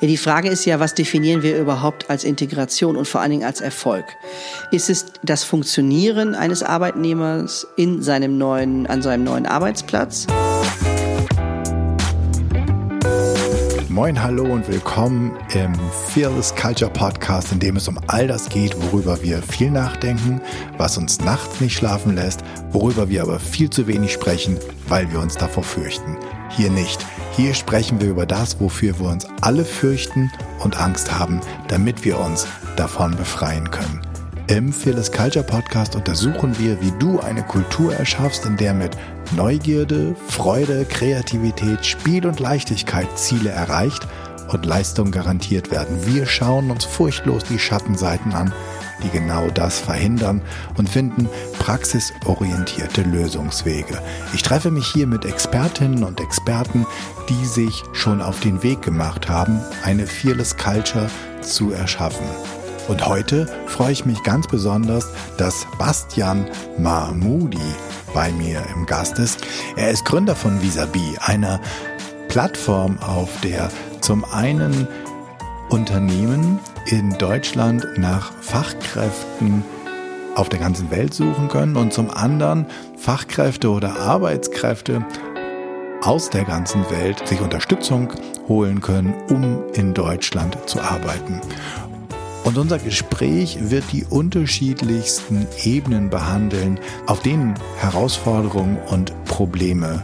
Ja, die Frage ist ja, was definieren wir überhaupt als Integration und vor allen Dingen als Erfolg? Ist es das Funktionieren eines Arbeitnehmers in seinem neuen, an seinem neuen Arbeitsplatz? Moin, hallo und willkommen im Fearless Culture Podcast, in dem es um all das geht, worüber wir viel nachdenken, was uns nachts nicht schlafen lässt, worüber wir aber viel zu wenig sprechen, weil wir uns davor fürchten. Hier nicht. Hier sprechen wir über das, wofür wir uns alle fürchten und Angst haben, damit wir uns davon befreien können. Im Fearless Culture Podcast untersuchen wir, wie du eine Kultur erschaffst, in der mit Neugierde, Freude, Kreativität, Spiel und Leichtigkeit Ziele erreicht und Leistung garantiert werden. Wir schauen uns furchtlos die Schattenseiten an die genau das verhindern und finden praxisorientierte Lösungswege. Ich treffe mich hier mit Expertinnen und Experten, die sich schon auf den Weg gemacht haben, eine Fearless Culture zu erschaffen. Und heute freue ich mich ganz besonders, dass Bastian Mahmoudi bei mir im Gast ist. Er ist Gründer von Visabi, einer Plattform, auf der zum einen Unternehmen in Deutschland nach Fachkräften auf der ganzen Welt suchen können und zum anderen Fachkräfte oder Arbeitskräfte aus der ganzen Welt sich Unterstützung holen können, um in Deutschland zu arbeiten. Und unser Gespräch wird die unterschiedlichsten Ebenen behandeln, auf denen Herausforderungen und Probleme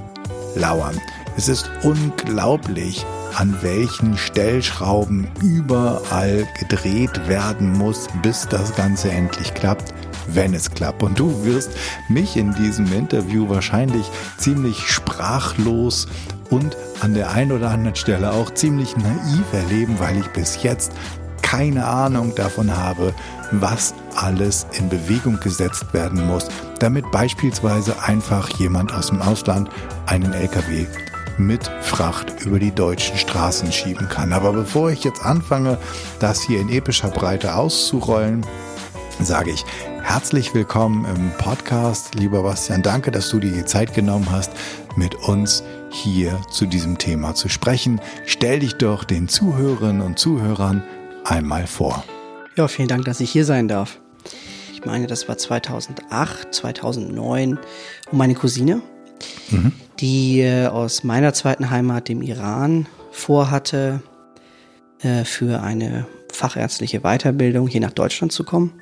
lauern. Es ist unglaublich, an welchen Stellschrauben überall gedreht werden muss, bis das Ganze endlich klappt, wenn es klappt. Und du wirst mich in diesem Interview wahrscheinlich ziemlich sprachlos und an der einen oder anderen Stelle auch ziemlich naiv erleben, weil ich bis jetzt keine Ahnung davon habe, was alles in Bewegung gesetzt werden muss, damit beispielsweise einfach jemand aus dem Ausland einen LKW mit Fracht über die deutschen Straßen schieben kann. Aber bevor ich jetzt anfange, das hier in epischer Breite auszurollen, sage ich herzlich willkommen im Podcast, lieber Bastian. Danke, dass du dir die Zeit genommen hast, mit uns hier zu diesem Thema zu sprechen. Stell dich doch den Zuhörerinnen und Zuhörern einmal vor. Ja, vielen Dank, dass ich hier sein darf. Ich meine, das war 2008, 2009 und meine Cousine mhm. Die äh, aus meiner zweiten Heimat, dem Iran, vorhatte, äh, für eine fachärztliche Weiterbildung hier nach Deutschland zu kommen.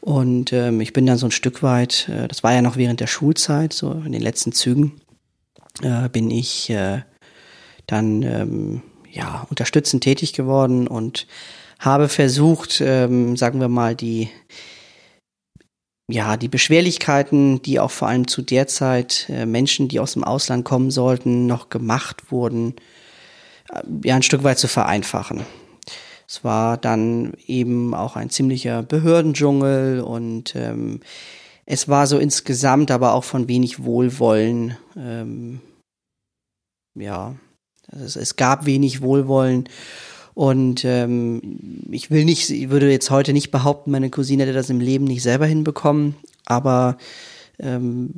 Und ähm, ich bin dann so ein Stück weit, äh, das war ja noch während der Schulzeit, so in den letzten Zügen, bin ich dann ähm, ja unterstützend tätig geworden und habe versucht, ähm, sagen wir mal, die ja, die Beschwerlichkeiten, die auch vor allem zu der Zeit äh, Menschen, die aus dem Ausland kommen sollten, noch gemacht wurden, äh, ja, ein Stück weit zu vereinfachen. Es war dann eben auch ein ziemlicher Behördendschungel und ähm, es war so insgesamt aber auch von wenig Wohlwollen. Ähm, ja, es, es gab wenig Wohlwollen und ähm, ich will nicht, ich würde jetzt heute nicht behaupten, meine Cousine hätte das im Leben nicht selber hinbekommen, aber ähm,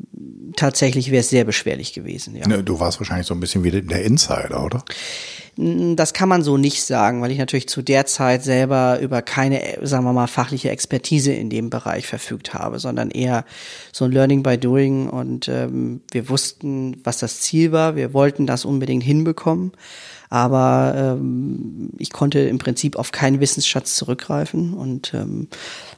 tatsächlich wäre es sehr beschwerlich gewesen. Ja. Ne, du warst wahrscheinlich so ein bisschen wie der Insider, oder? Das kann man so nicht sagen, weil ich natürlich zu der Zeit selber über keine, sagen wir mal, fachliche Expertise in dem Bereich verfügt habe, sondern eher so ein Learning by Doing und ähm, wir wussten, was das Ziel war. Wir wollten das unbedingt hinbekommen aber ähm, ich konnte im Prinzip auf keinen Wissensschatz zurückgreifen und ähm,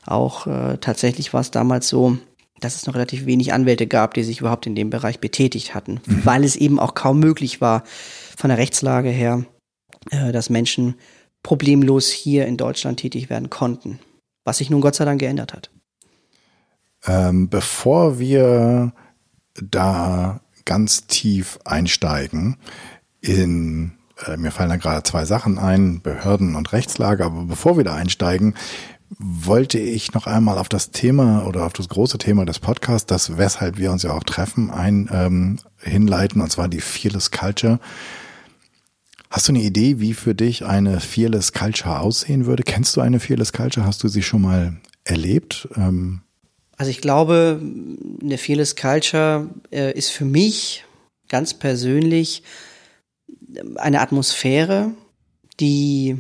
auch äh, tatsächlich war es damals so, dass es noch relativ wenig Anwälte gab, die sich überhaupt in dem Bereich betätigt hatten, mhm. weil es eben auch kaum möglich war von der Rechtslage her, äh, dass Menschen problemlos hier in Deutschland tätig werden konnten, was sich nun Gott sei Dank geändert hat. Ähm, bevor wir da ganz tief einsteigen in äh, mir fallen da gerade zwei Sachen ein, Behörden und Rechtslage. Aber bevor wir da einsteigen, wollte ich noch einmal auf das Thema oder auf das große Thema des Podcasts, das weshalb wir uns ja auch treffen, ein ähm, hinleiten, und zwar die Fearless Culture. Hast du eine Idee, wie für dich eine Fearless Culture aussehen würde? Kennst du eine Fearless Culture? Hast du sie schon mal erlebt? Ähm also ich glaube, eine Fearless Culture äh, ist für mich ganz persönlich eine Atmosphäre, die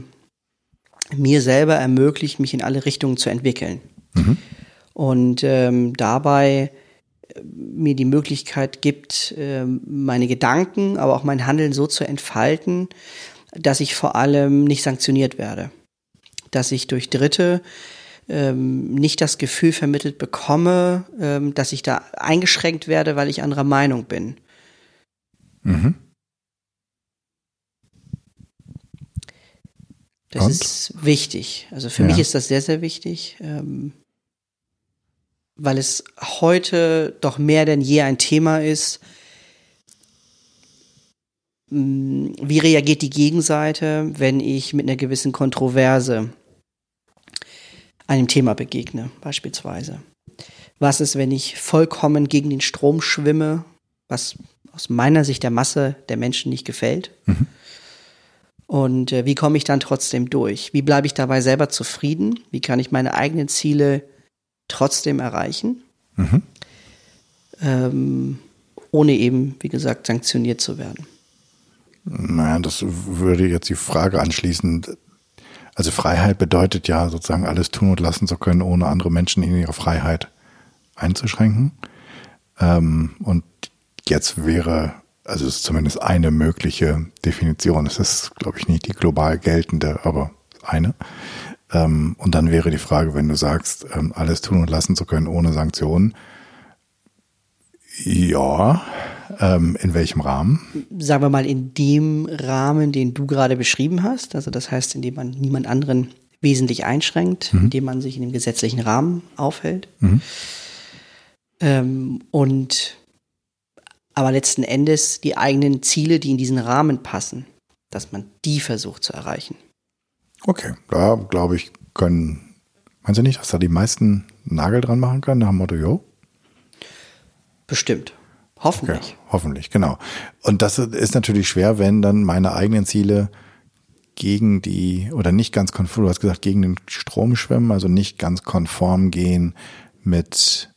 mir selber ermöglicht, mich in alle Richtungen zu entwickeln. Mhm. Und ähm, dabei äh, mir die Möglichkeit gibt, äh, meine Gedanken, aber auch mein Handeln so zu entfalten, dass ich vor allem nicht sanktioniert werde. Dass ich durch Dritte ähm, nicht das Gefühl vermittelt bekomme, ähm, dass ich da eingeschränkt werde, weil ich anderer Meinung bin. Mhm. Das Und? ist wichtig. Also für ja. mich ist das sehr, sehr wichtig, ähm, weil es heute doch mehr denn je ein Thema ist. Mm, wie reagiert die Gegenseite, wenn ich mit einer gewissen Kontroverse einem Thema begegne, beispielsweise? Was ist, wenn ich vollkommen gegen den Strom schwimme, was aus meiner Sicht der Masse der Menschen nicht gefällt? Mhm. Und äh, wie komme ich dann trotzdem durch? Wie bleibe ich dabei selber zufrieden? Wie kann ich meine eigenen Ziele trotzdem erreichen? Mhm. Ähm, ohne eben, wie gesagt, sanktioniert zu werden. Naja, das würde jetzt die Frage anschließen. Also Freiheit bedeutet ja sozusagen alles tun und lassen zu können, ohne andere Menschen in ihre Freiheit einzuschränken. Ähm, und jetzt wäre also es ist zumindest eine mögliche Definition. Es ist, glaube ich, nicht die global geltende, aber eine. Ähm, und dann wäre die Frage, wenn du sagst, ähm, alles tun und lassen zu können ohne Sanktionen. Ja, ähm, in welchem Rahmen? Sagen wir mal in dem Rahmen, den du gerade beschrieben hast. Also das heißt, indem man niemand anderen wesentlich einschränkt, mhm. indem man sich in dem gesetzlichen Rahmen aufhält. Mhm. Ähm, und aber letzten Endes die eigenen Ziele, die in diesen Rahmen passen, dass man die versucht zu erreichen. Okay, da glaube ich, können, meinst du nicht, dass da die meisten Nagel dran machen können, nach dem Motto, jo? Bestimmt. Hoffentlich. Okay, hoffentlich, genau. Und das ist natürlich schwer, wenn dann meine eigenen Ziele gegen die, oder nicht ganz konform, du hast gesagt, gegen den Strom schwimmen, also nicht ganz konform gehen mit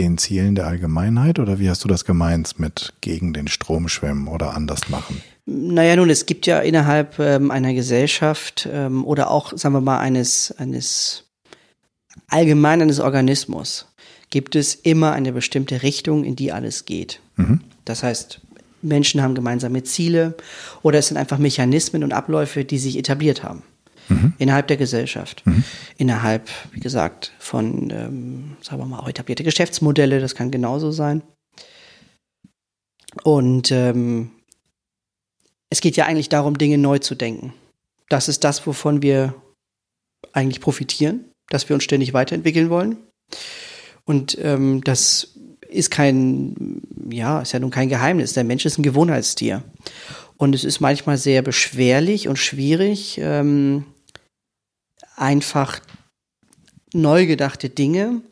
den Zielen der Allgemeinheit oder wie hast du das gemeint mit gegen den Strom schwimmen oder anders machen? Naja, nun, es gibt ja innerhalb ähm, einer Gesellschaft ähm, oder auch, sagen wir mal, eines, eines allgemein eines Organismus gibt es immer eine bestimmte Richtung, in die alles geht. Mhm. Das heißt, Menschen haben gemeinsame Ziele oder es sind einfach Mechanismen und Abläufe, die sich etabliert haben mhm. innerhalb der Gesellschaft. Mhm. Innerhalb, wie gesagt, von, ähm, sagen wir mal, auch etablierte Geschäftsmodelle, das kann genauso sein. Und ähm, es geht ja eigentlich darum, Dinge neu zu denken. Das ist das, wovon wir eigentlich profitieren, dass wir uns ständig weiterentwickeln wollen. Und ähm, das ist kein, ja, ist ja nun kein Geheimnis. Der Mensch ist ein Gewohnheitstier. Und es ist manchmal sehr beschwerlich und schwierig, ähm, einfach neu gedachte Dinge,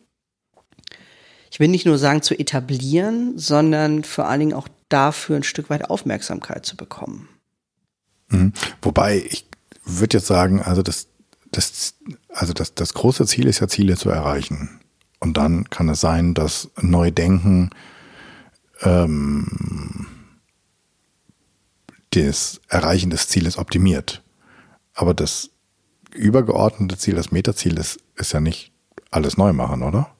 ich will nicht nur sagen zu etablieren, sondern vor allen Dingen auch dafür ein Stück weit Aufmerksamkeit zu bekommen. Mhm. Wobei ich würde jetzt sagen, also das, das, also das, das große Ziel ist ja Ziele zu erreichen. Und dann kann es sein, dass Neudenken ähm, das Erreichen des Zieles optimiert. Aber das übergeordnete Ziel, das Metaziel ist, ist ja nicht alles neu machen, oder?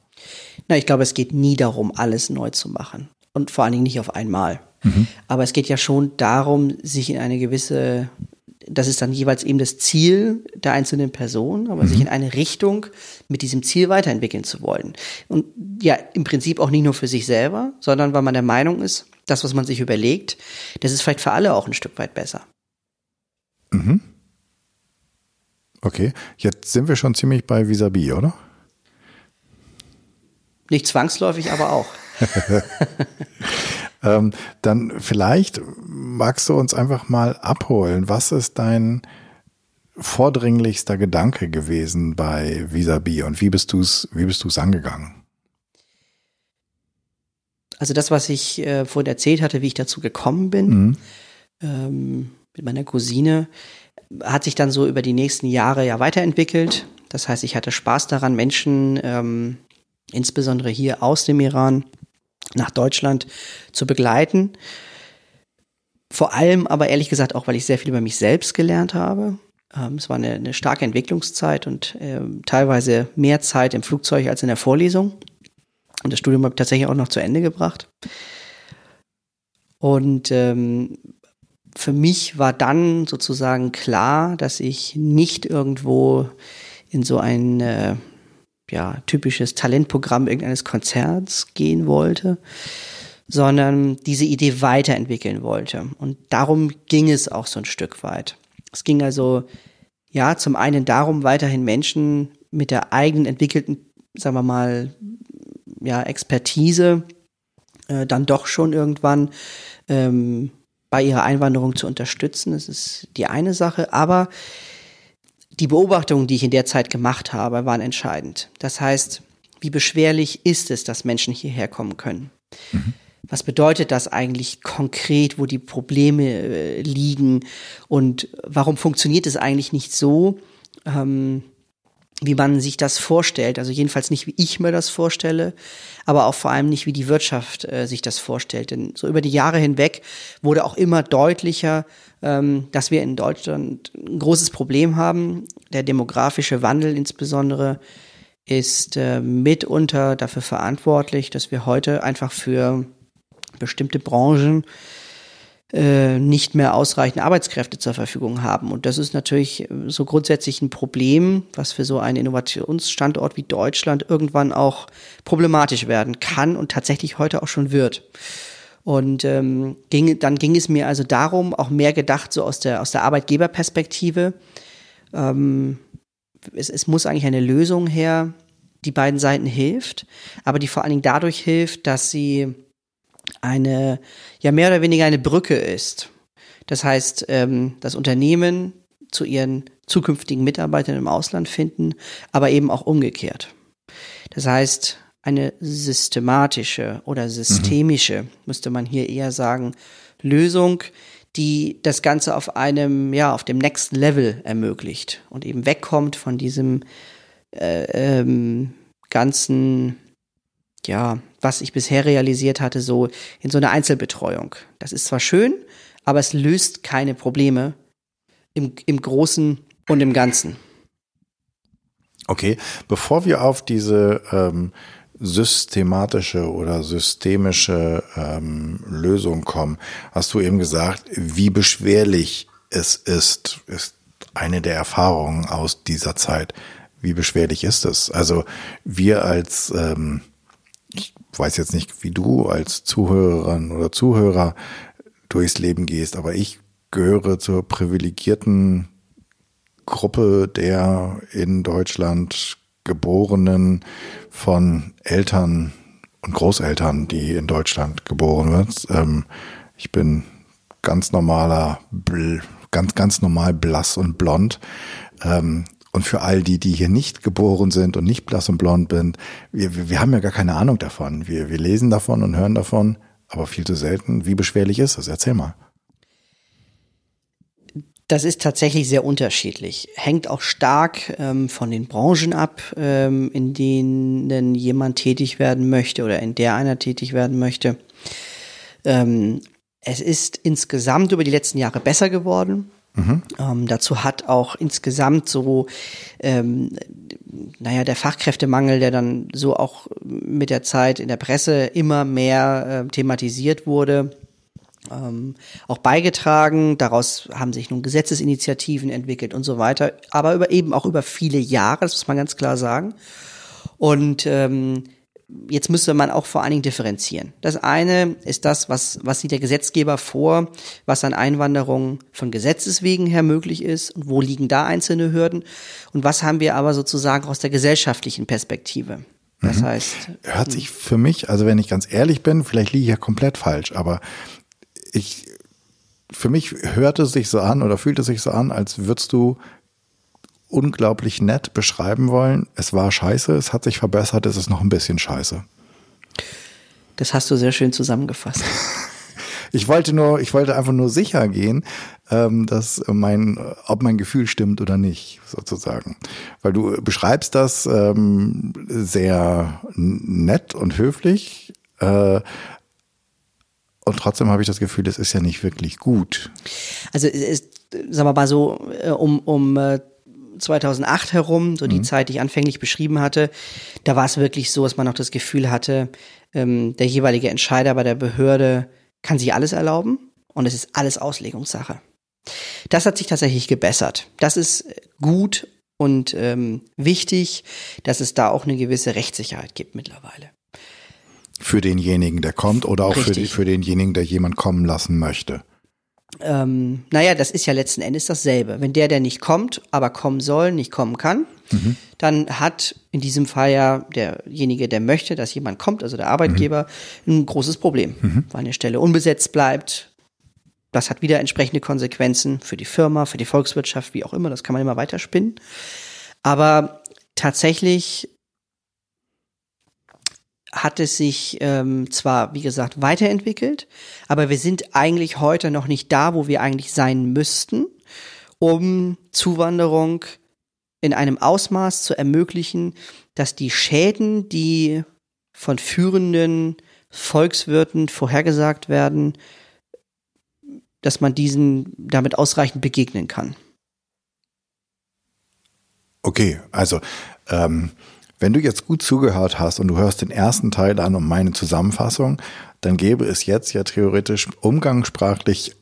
Na, ich glaube, es geht nie darum, alles neu zu machen. Und vor allen Dingen nicht auf einmal. Mhm. Aber es geht ja schon darum, sich in eine gewisse, das ist dann jeweils eben das Ziel der einzelnen Person, aber mhm. sich in eine Richtung mit diesem Ziel weiterentwickeln zu wollen. Und ja, im Prinzip auch nicht nur für sich selber, sondern weil man der Meinung ist, das, was man sich überlegt, das ist vielleicht für alle auch ein Stück weit besser. Mhm. Okay, jetzt sind wir schon ziemlich bei Vis-a-vis, oder? Nicht zwangsläufig, aber auch. ähm, dann vielleicht magst du uns einfach mal abholen. Was ist dein vordringlichster Gedanke gewesen bei Vis-a-vis und wie bist du es, wie bist du es angegangen? Also das, was ich äh, vorhin erzählt hatte, wie ich dazu gekommen bin, mhm. ähm, mit meiner Cousine, hat sich dann so über die nächsten Jahre ja weiterentwickelt. Das heißt, ich hatte Spaß daran, Menschen, ähm, insbesondere hier aus dem Iran, nach Deutschland zu begleiten. vor allem aber ehrlich gesagt auch, weil ich sehr viel über mich selbst gelernt habe. Ähm, es war eine, eine, starke Entwicklungszeit und äh, teilweise mehr Zeit im Flugzeug als in der Vorlesung. Und das Studium habe ich tatsächlich auch noch zu Ende gebracht. Und ähm, für mich war dann sozusagen klar, dass ich nicht irgendwo in so ein äh, ja, typisches Talentprogramm irgendeines Konzerts gehen wollte, sondern diese Idee weiterentwickeln wollte. Und darum ging es auch so ein Stück weit. Es ging also, ja, zum einen darum, weiterhin Menschen mit der eigenen entwickelten, sagen wir mal, ja, Expertise äh, dann doch schon irgendwann ähm, bei ihrer Einwanderung zu unterstützen. Das ist die eine Sache. Aber die Beobachtungen, die ich in der Zeit gemacht habe, waren entscheidend. Das heißt, wie beschwerlich ist es, dass Menschen hierher kommen können? Mhm. Was bedeutet das eigentlich konkret, wo die Probleme äh, liegen und warum funktioniert es eigentlich nicht so, ähm, wie man sich das vorstellt? Also jedenfalls nicht, wie ich mir das vorstelle, aber auch vor allem nicht, wie die Wirtschaft äh, sich das vorstellt. Denn so über die Jahre hinweg wurde auch immer deutlicher, ähm, dass wir in Deutschland ein großes Problem haben. Der demografische Wandel insbesondere ist äh, mitunter dafür verantwortlich, dass wir heute einfach für bestimmte Branchen nicht mehr ausreichend Arbeitskräfte zur Verfügung haben. Und das ist natürlich äh, so grundsätzlich ein Problem, was für so einen Innovationsstandort wie Deutschland irgendwann auch problematisch werden kann und tatsächlich heute auch schon wird. Und ähm, ging, dann ging es mir also darum, auch mehr gedacht so aus der, aus der Arbeitgeberperspektive. Ähm, es, es muss eigentlich eine Lösung her, die beiden Seiten hilft, aber die vor allen Dingen dadurch hilft, dass sie eine, ja mehr oder weniger eine Brücke ist. Das heißt, ähm, das Unternehmen zu ihren zukünftigen Mitarbeitern im Ausland finden, aber eben auch umgekehrt. Das heißt, eine systematische oder systemische, mhm. müsste man hier eher sagen, Lösung, die das Ganze auf einem, ja, auf dem Next Level ermöglicht und eben wegkommt von diesem äh, ähm, ganzen ja, was ich bisher realisiert hatte, so in so einer Einzelbetreuung. Das ist zwar schön, aber es löst keine Probleme im, im Großen und im Ganzen. Okay, bevor wir auf diese ähm, systematische oder systemische ähm, Lösung kommen, hast du eben gesagt, wie beschwerlich es ist, ist eine der Erfahrungen aus dieser Zeit. Wie beschwerlich ist es? Also wir als ähm, ich weiß jetzt nicht, wie du als Zuhörerin oder Zuhörer durchs Leben gehst, aber ich gehöre zur privilegierten Gruppe der in Deutschland geborenen von Eltern und Großeltern, die in Deutschland geboren wird. Ähm, ich bin ganz normaler, ganz, ganz normal blass und blond. Ähm, und für all die, die hier nicht geboren sind und nicht blass und blond sind, wir, wir, haben ja gar keine Ahnung davon. Wir, wir lesen davon und hören davon, aber viel zu selten. Wie beschwerlich ist das? Erzähl mal. Das ist tatsächlich sehr unterschiedlich. Hängt auch stark ähm, von den Branchen ab, ähm, in denen jemand tätig werden möchte oder in der einer tätig werden möchte. Ähm, es ist insgesamt über die letzten Jahre besser geworden. Mhm. Ähm, dazu hat auch insgesamt so, ähm, naja, der Fachkräftemangel, der dann so auch mit der Zeit in der Presse immer mehr äh, thematisiert wurde, ähm, auch beigetragen. Daraus haben sich nun Gesetzesinitiativen entwickelt und so weiter, aber über eben auch über viele Jahre, das muss man ganz klar sagen. Und ähm, jetzt müsste man auch vor allen Dingen differenzieren. Das eine ist das, was, was sieht der Gesetzgeber vor, was an Einwanderung von Gesetzes wegen her möglich ist und wo liegen da einzelne Hürden und was haben wir aber sozusagen aus der gesellschaftlichen Perspektive. Das mhm. heißt. Hört sich für mich, also wenn ich ganz ehrlich bin, vielleicht liege ich ja komplett falsch, aber ich, für mich hört es sich so an oder fühlt es sich so an, als würdest du unglaublich nett beschreiben wollen. Es war scheiße, es hat sich verbessert, es ist noch ein bisschen scheiße. Das hast du sehr schön zusammengefasst. ich wollte nur, ich wollte einfach nur sicher gehen, ähm, dass mein, ob mein Gefühl stimmt oder nicht, sozusagen. Weil du beschreibst das ähm, sehr nett und höflich. Äh, Und trotzdem habe ich das Gefühl, das ist ja nicht wirklich gut. Also ist, sagen wir mal so, äh, um, um 2008 äh, herum, so die mhm. Zeit, die ich anfänglich beschrieben hatte, da war es wirklich so, dass man noch das Gefühl hatte, ähm, der jeweilige Entscheider bei der Behörde kann sich alles erlauben und es ist alles Auslegungssache. Das hat sich tatsächlich gebessert. Das ist gut und ähm, wichtig, dass es da auch eine gewisse Rechtssicherheit gibt mittlerweile. Für denjenigen, der kommt oder auch für, die, für denjenigen, der jemand kommen lassen möchte. Ähm, naja, das ist ja letzten Endes dasselbe. Wenn der, der nicht kommt, aber kommen soll, nicht kommen kann, mhm. dann hat in diesem Fall ja derjenige, der möchte, dass jemand kommt, also der Arbeitgeber, mhm. ein großes Problem, mhm. weil eine Stelle unbesetzt bleibt. Das hat wieder entsprechende Konsequenzen für die Firma, für die Volkswirtschaft, wie auch immer. Das kann man immer weiterspinnen. Aber tatsächlich hat es sich ähm, zwar, wie gesagt, weiterentwickelt, aber wir sind eigentlich heute noch nicht da, wo wir eigentlich sein müssten, um Zuwanderung in einem Ausmaß zu ermöglichen, dass die Schäden, die von führenden Volkswirten vorhergesagt werden, dass man diesen damit ausreichend begegnen kann. Okay, also ähm, wenn du jetzt gut zugehört hast und du hörst den ersten Teil an und meine Zusammenfassung, dann gäbe es jetzt ja theoretisch umgangssprachlich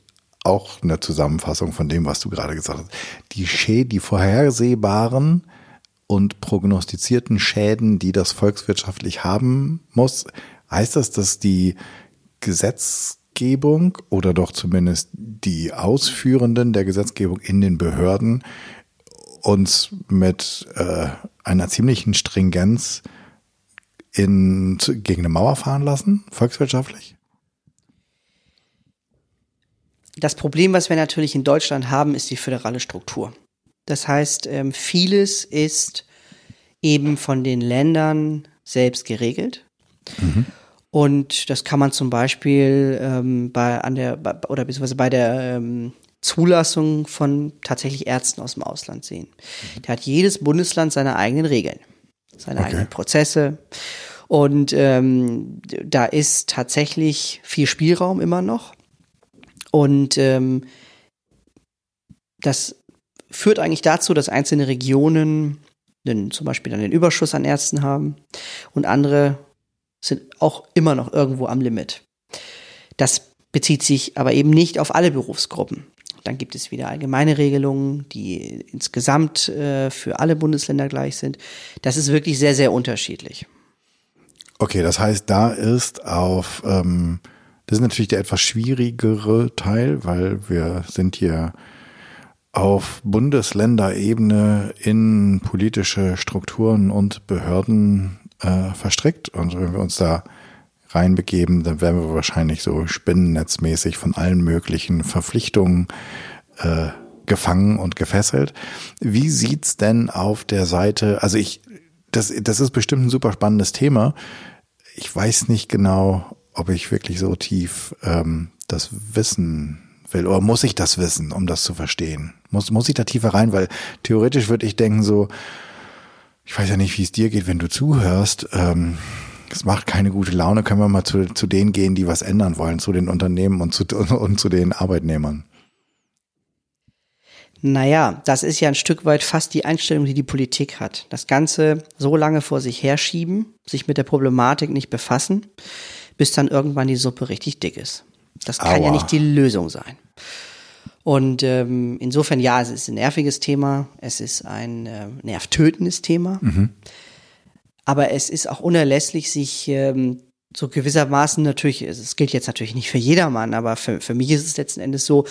auch eine Zusammenfassung von dem, was du gerade gesagt hast. Die Schäden, die vorhersehbaren und prognostizierten Schäden, die das volkswirtschaftlich haben muss, heißt das, dass die Gesetzgebung oder doch zumindest die Ausführenden der Gesetzgebung in den Behörden uns mit äh, einer ziemlichen Stringenz in, gegen eine Mauer fahren lassen, volkswirtschaftlich? Das Problem, was wir natürlich in Deutschland haben, ist die föderale Struktur. Das heißt, ähm, vieles ist eben von den Ländern selbst geregelt. Mhm. Und das kann man zum Beispiel ähm, bei an der oder beziehungsweise bei der ähm, Zulassung von tatsächlich Ärzten aus dem Ausland sehen. Da hat jedes Bundesland seine eigenen Regeln, seine okay. eigenen Prozesse. Und ähm, da ist tatsächlich viel Spielraum immer noch. Und ähm, das führt eigentlich dazu, dass einzelne Regionen den, zum Beispiel dann den Überschuss an Ärzten haben und andere sind auch immer noch irgendwo am Limit. Das bezieht sich aber eben nicht auf alle Berufsgruppen. Dann gibt es wieder allgemeine Regelungen, die insgesamt äh, für alle Bundesländer gleich sind. Das ist wirklich sehr, sehr unterschiedlich. Okay, das heißt, da ist auf, ähm, das ist natürlich der etwas schwierigere Teil, weil wir sind hier auf Bundesländerebene in politische Strukturen und Behörden äh, verstrickt. Und wenn wir uns da reinbegeben, dann werden wir wahrscheinlich so spinnennetzmäßig von allen möglichen Verpflichtungen äh, gefangen und gefesselt. Wie sieht's denn auf der Seite, also ich, das, das ist bestimmt ein super spannendes Thema. Ich weiß nicht genau, ob ich wirklich so tief ähm, das wissen will. Oder muss ich das wissen, um das zu verstehen? Muss, muss ich da tiefer rein? Weil theoretisch würde ich denken so, ich weiß ja nicht, wie es dir geht, wenn du zuhörst. Ähm, es macht keine gute Laune, können wir mal zu, zu denen gehen, die was ändern wollen, zu den Unternehmen und zu, und zu den Arbeitnehmern. Naja, das ist ja ein Stück weit fast die Einstellung, die die Politik hat. Das Ganze so lange vor sich herschieben, sich mit der Problematik nicht befassen, bis dann irgendwann die Suppe richtig dick ist. Das kann Aua. ja nicht die Lösung sein. Und ähm, insofern, ja, es ist ein nerviges Thema, es ist ein äh, nervtötendes Thema. Mhm. Aber es ist auch unerlässlich, sich ähm, so gewissermaßen natürlich, es gilt jetzt natürlich nicht für jedermann, aber für, für mich ist es letzten Endes so,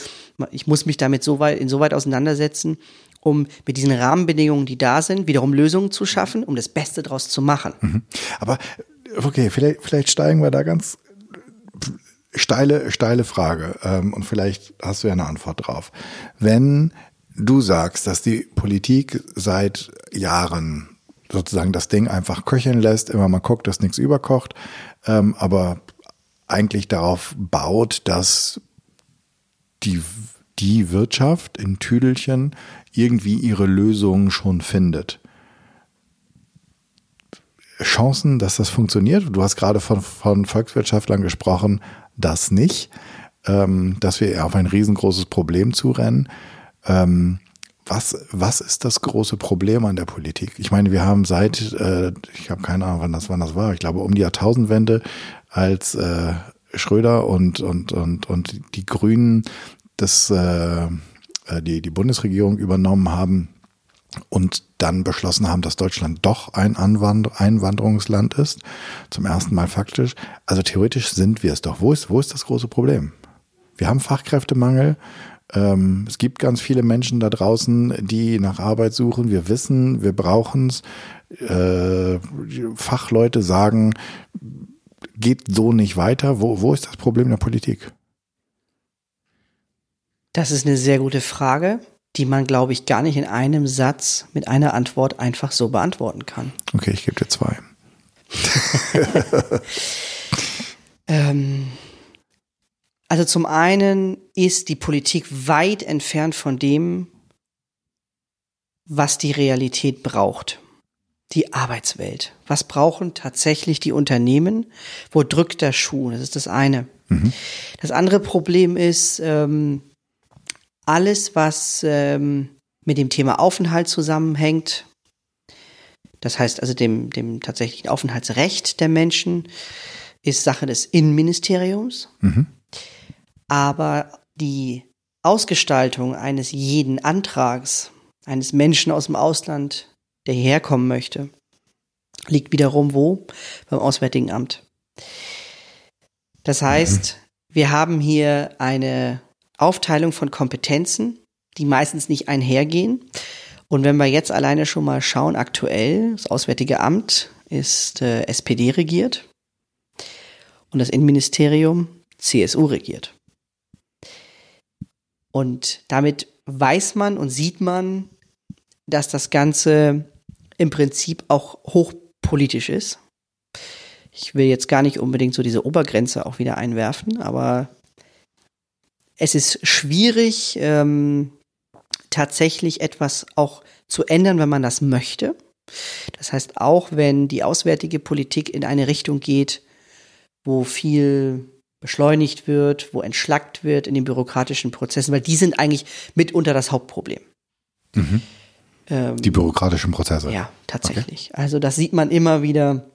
ich muss mich damit so weit, insoweit auseinandersetzen, um mit diesen Rahmenbedingungen, die da sind, wiederum Lösungen zu schaffen, um das Beste draus zu machen. Mhm. Aber okay, vielleicht, vielleicht steigen wir da ganz steile, steile Frage ähm, und vielleicht hast du ja eine Antwort drauf. Wenn du sagst, dass die Politik seit Jahren sozusagen das Ding einfach köcheln lässt, immer mal guckt, dass nichts überkocht, ähm, aber eigentlich darauf baut, dass die, die Wirtschaft in Tüdelchen irgendwie ihre Lösungen schon findet. Chancen, dass das funktioniert? Du hast gerade von, von Volkswirtschaftlern gesprochen, das nicht, ähm, dass wir auf ein riesengroßes Problem zurennen. Ähm, was, was ist das große Problem an der Politik? Ich meine, wir haben seit, äh, ich habe keine Ahnung, wann das, wann das war, ich glaube um die Jahrtausendwende, als äh, Schröder und, und, und, und die Grünen das, äh, äh die, die Bundesregierung übernommen haben, und dann beschlossen haben, dass Deutschland doch ein Anwand Einwanderungsland ist, zum ersten Mal faktisch. Also theoretisch sind wir es doch. Wo ist, wo ist das große Problem? Wir haben Fachkräftemangel. Ähm, es gibt ganz viele Menschen da draußen, die nach Arbeit suchen. Wir wissen, wir brauchen es. Äh, Fachleute sagen, geht so nicht weiter. Wo, wo ist das Problem der Politik? Das ist eine sehr gute Frage die man, glaube ich, gar nicht in einem Satz mit einer Antwort einfach so beantworten kann. Okay, ich gebe dir zwei. ähm, also zum einen ist die Politik weit entfernt von dem, was die Realität braucht. Die Arbeitswelt. Was brauchen tatsächlich die Unternehmen? Wo drückt der Schuh? Das ist das eine. Mhm. Das andere Problem ist, ähm, alles, was ähm, mit dem Thema Aufenthalt zusammenhängt, das heißt also dem, dem tatsächlichen Aufenthaltsrecht der Menschen, ist Sache des Innenministeriums. Mhm. Aber die Ausgestaltung eines jeden Antrags eines Menschen aus dem Ausland, der hierher kommen möchte, liegt wiederum wo? Beim Auswärtigen Amt. Das heißt, mhm. wir haben hier eine Aufteilung von Kompetenzen, die meistens nicht einhergehen. Und wenn wir jetzt alleine schon mal schauen, aktuell, das Auswärtige Amt ist äh, SPD regiert und das Innenministerium CSU regiert. Und damit weiß man und sieht man, dass das Ganze im Prinzip auch hochpolitisch ist. Ich will jetzt gar nicht unbedingt so diese Obergrenze auch wieder einwerfen, aber es ist schwierig, ähm, tatsächlich etwas auch zu ändern, wenn man das möchte. Das heißt, auch wenn die auswärtige Politik in eine Richtung geht, wo viel beschleunigt wird, wo entschlackt wird in den bürokratischen Prozessen, weil die sind eigentlich mitunter das Hauptproblem. Mhm. Ähm, die bürokratischen Prozesse. Ja, tatsächlich. Okay. Also das sieht man immer wieder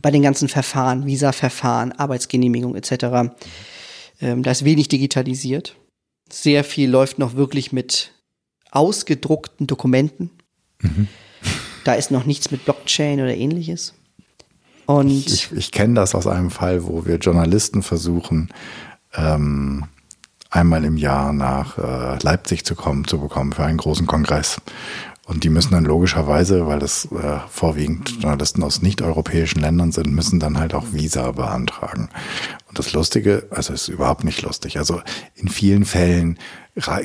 bei den ganzen Verfahren, Visa-Verfahren, Arbeitsgenehmigung etc. Ähm, da ist wenig digitalisiert. Sehr viel läuft noch wirklich mit ausgedruckten Dokumenten. Mhm. Da ist noch nichts mit Blockchain oder ähnliches. Und ich, ich, ich kenne das aus einem Fall, wo wir Journalisten versuchen, ähm, einmal im Jahr nach äh, Leipzig zu kommen, zu bekommen für einen großen Kongress. Und die müssen dann logischerweise, weil das äh, vorwiegend Journalisten aus nicht-europäischen Ländern sind, müssen dann halt auch Visa beantragen. Und das Lustige, also ist überhaupt nicht lustig. Also in vielen Fällen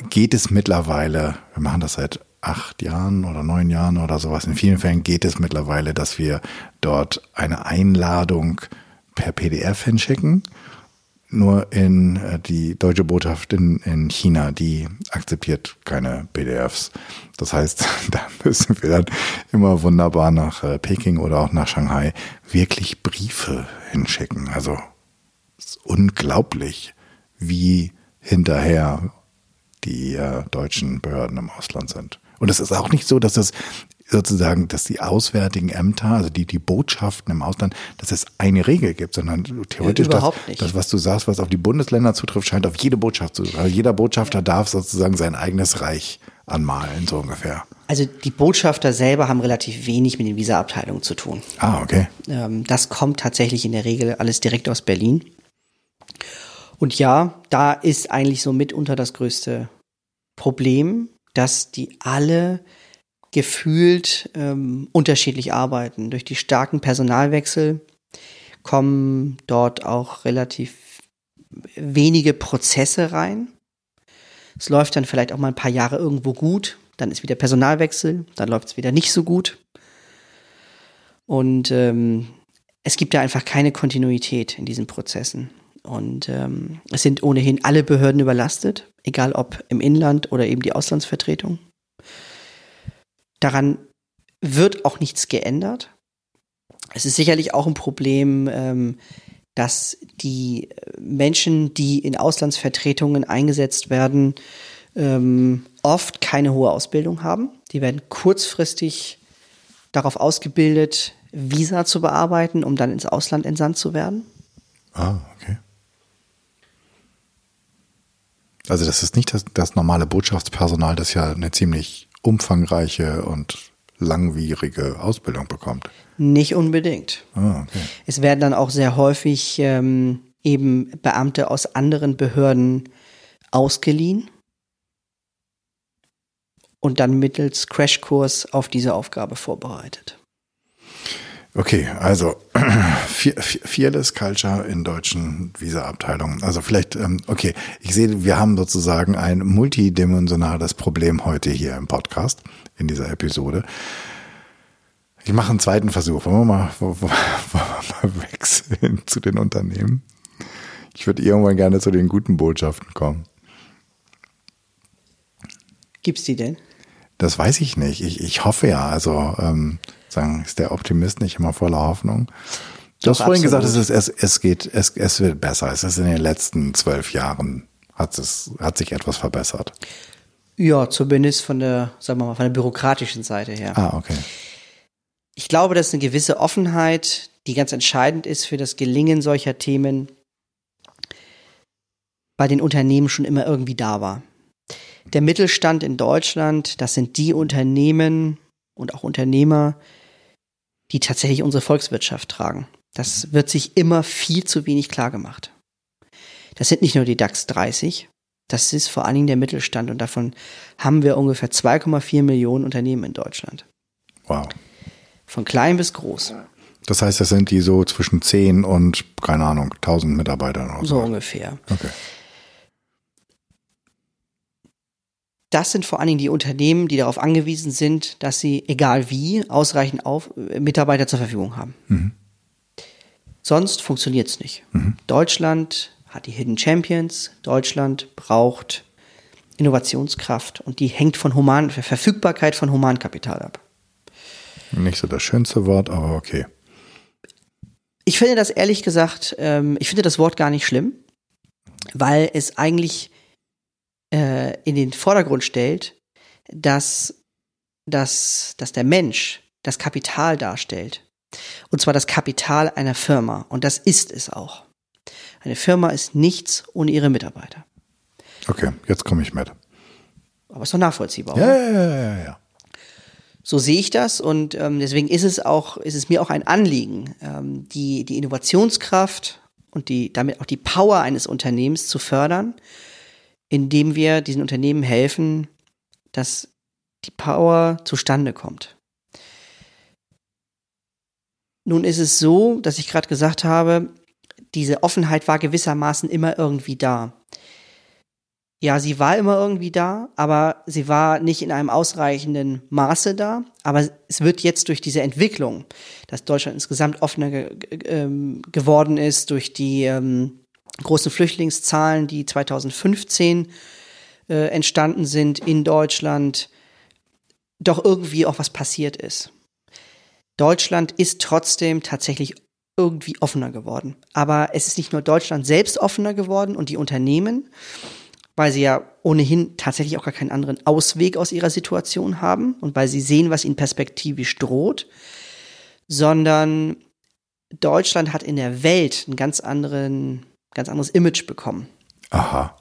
geht es mittlerweile, wir machen das seit acht Jahren oder neun Jahren oder sowas, in vielen Fällen geht es mittlerweile, dass wir dort eine Einladung per PDF hinschicken nur in äh, die deutsche Botschaft in, in China, die akzeptiert keine PDFs. Das heißt, da müssen wir dann immer wunderbar nach äh, Peking oder auch nach Shanghai wirklich Briefe hinschicken. Also ist unglaublich, wie hinterher die äh, deutschen Behörden im Ausland sind. Und es ist auch nicht so, dass das sozusagen, dass die auswärtigen Ämter, also die, die Botschaften im Ausland, dass es eine Regel gibt, sondern theoretisch ja, das, das, was du sagst, was auf die Bundesländer zutrifft, scheint auf jede Botschaft zu. Also jeder Botschafter darf sozusagen sein eigenes Reich anmalen, so ungefähr. Also die Botschafter selber haben relativ wenig mit den Visa-Abteilungen zu tun. Ah, okay. Ähm, das kommt tatsächlich in der Regel alles direkt aus Berlin. Und ja, da ist eigentlich so mitunter das größte Problem, dass die alle gefühlt ähm, unterschiedlich arbeiten. Durch die starken Personalwechsel kommen dort auch relativ wenige Prozesse rein. Es läuft dann vielleicht auch mal ein paar Jahre irgendwo gut, dann ist wieder Personalwechsel, dann läuft es wieder nicht so gut. Und ähm, es gibt da einfach keine Kontinuität in diesen Prozessen. Und ähm, es sind ohnehin alle Behörden überlastet, egal ob im Inland oder eben die Auslandsvertretung. Daran wird auch nichts geändert. Es ist sicherlich auch ein Problem, ähm, dass die Menschen, die in Auslandsvertretungen eingesetzt werden, ähm, oft keine hohe Ausbildung haben. Die werden kurzfristig darauf ausgebildet, Visa zu bearbeiten, um dann ins Ausland entsandt zu werden. Ah, okay. Also das ist nicht das, das normale Botschaftspersonal, das ja eine ziemlich umfangreiche und langwierige Ausbildung bekommt. Nicht unbedingt. Ah, okay. Es werden dann auch sehr häufig ähm, eben Beamte aus anderen Behörden ausgeliehen und dann mittels Crashkurs auf diese Aufgabe vorbereitet. Okay, also Fearless Culture in deutschen Visa-Abteilungen. Also vielleicht, ähm, okay, ich sehe, wir haben sozusagen ein multidimensionales Problem heute hier im Podcast, in dieser Episode. Ich mache einen zweiten Versuch. Wollen wir mal, wollen wir mal wechseln zu den Unternehmen? Ich würde irgendwann gerne zu den guten Botschaften kommen. Gibt's die denn? Das weiß ich nicht. Ich, ich hoffe ja. Also ähm, sagen, ist der Optimist nicht immer voller Hoffnung? Du hast vorhin gesagt, es, ist, es, es geht, es, es wird besser. Es ist in den letzten zwölf Jahren hat es, hat sich etwas verbessert. Ja, zumindest von der, sagen wir mal, von der bürokratischen Seite her. Ah, okay. Ich glaube, dass eine gewisse Offenheit, die ganz entscheidend ist für das Gelingen solcher Themen, bei den Unternehmen schon immer irgendwie da war. Der Mittelstand in Deutschland, das sind die Unternehmen und auch Unternehmer, die tatsächlich unsere Volkswirtschaft tragen. Das wird sich immer viel zu wenig klar gemacht. Das sind nicht nur die DAX 30, das ist vor allen Dingen der Mittelstand und davon haben wir ungefähr 2,4 Millionen Unternehmen in Deutschland. Wow. Von klein bis groß. Das heißt, das sind die so zwischen 10 und, keine Ahnung, 1000 Mitarbeitern oder So so. ungefähr. Okay. Das sind vor allen Dingen die Unternehmen, die darauf angewiesen sind, dass sie, egal wie, ausreichend auf, äh, Mitarbeiter zur Verfügung haben. Sonst funktioniert es nicht. Deutschland hat die Hidden Champions. Deutschland braucht Innovationskraft und die hängt von Human Verfügbarkeit von Humankapital ab. Nicht so das schönste Wort, aber okay. Ich finde das ehrlich gesagt, ähm, ich finde das Wort gar nicht schlimm, weil es eigentlich äh, in den Vordergrund stellt, dass, dass, dass der Mensch das Kapital darstellt. Und zwar das Kapital einer Firma. Und das ist es auch. Eine Firma ist nichts ohne ihre Mitarbeiter. Okay, jetzt komme ich mit. Aber ist doch nachvollziehbar. Ja, ja, ja, ja, ja. So sehe ich das und ähm, deswegen ist es auch, ist es mir auch ein Anliegen, ähm, die, die Innovationskraft und die, damit auch die Power eines Unternehmens zu fördern, indem wir diesen Unternehmen helfen, dass die Power zustande kommt. Nun ist es so, dass ich gerade gesagt habe, diese Offenheit war gewissermaßen immer irgendwie da. Ja, sie war immer irgendwie da, aber sie war nicht in einem ausreichenden Maße da. Aber es wird jetzt durch diese Entwicklung, dass Deutschland insgesamt offener ge ge ähm, geworden ist, durch die ähm, großen Flüchtlingszahlen, die 2015 äh, entstanden sind in Deutschland, doch irgendwie auch was passiert ist. Deutschland ist trotzdem tatsächlich irgendwie offener geworden. Aber es ist nicht nur Deutschland selbst offener geworden und die Unternehmen, weil sie ja ohnehin tatsächlich auch gar keinen anderen Ausweg aus ihrer Situation haben und weil sie sehen, was ihnen perspektivisch droht, sondern Deutschland hat in der Welt ein ganz anderen, ganz anderes Image bekommen. Aha.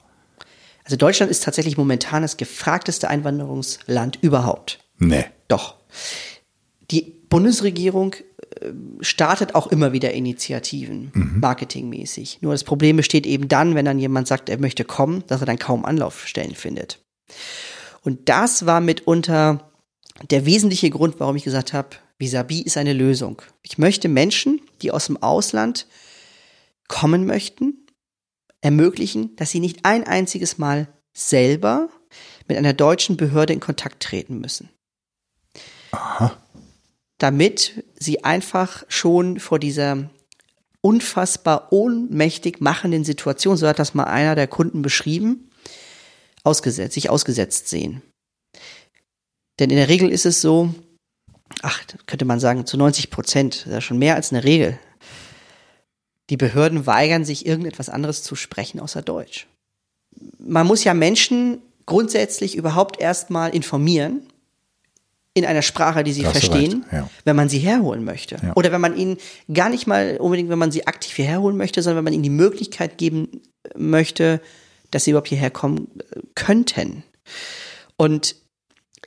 Also Deutschland ist tatsächlich momentan das gefragteste Einwanderungsland überhaupt. Nee. Doch. Die Bundesregierung äh, startet auch immer wieder Initiativen, marketingmäßig. Nur das Problem besteht eben dann, wenn dann jemand sagt, er möchte kommen, dass er dann kaum Anlaufstellen findet. Und das war mitunter der wesentliche Grund, warum ich gesagt habe, Visabi ist eine Lösung. Ich möchte Menschen, die aus dem Ausland kommen möchten, ermöglichen, dass sie nicht ein einziges Mal selber mit einer deutschen Behörde in Kontakt treten müssen. Damit sie einfach schon vor dieser unfassbar ohnmächtig machenden Situation, so hat das mal einer der Kunden beschrieben, ausgesetzt, sich ausgesetzt sehen. Denn in der Regel ist es so, ach, könnte man sagen, zu 90 Prozent, das ist ja schon mehr als eine Regel. Die Behörden weigern sich, irgendetwas anderes zu sprechen außer Deutsch. Man muss ja Menschen grundsätzlich überhaupt erstmal informieren in einer Sprache, die sie verstehen, ja. wenn man sie herholen möchte. Ja. Oder wenn man ihnen gar nicht mal unbedingt, wenn man sie aktiv herholen möchte, sondern wenn man ihnen die Möglichkeit geben möchte, dass sie überhaupt hierher kommen könnten. Und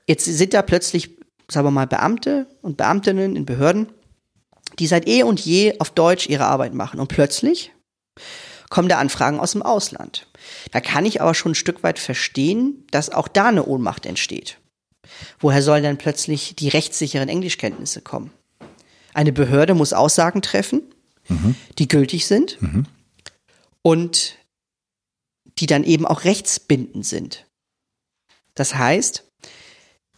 jetzt sind da plötzlich, sagen wir mal, Beamte und Beamtinnen in Behörden, die seit eh und je auf Deutsch ihre Arbeit machen. Und plötzlich kommen da Anfragen aus dem Ausland. Da kann ich aber schon ein Stück weit verstehen, dass auch da eine Ohnmacht entsteht. Woher sollen dann plötzlich die rechtssicheren Englischkenntnisse kommen? Eine Behörde muss Aussagen treffen, mhm. die gültig sind mhm. und die dann eben auch rechtsbindend sind. Das heißt,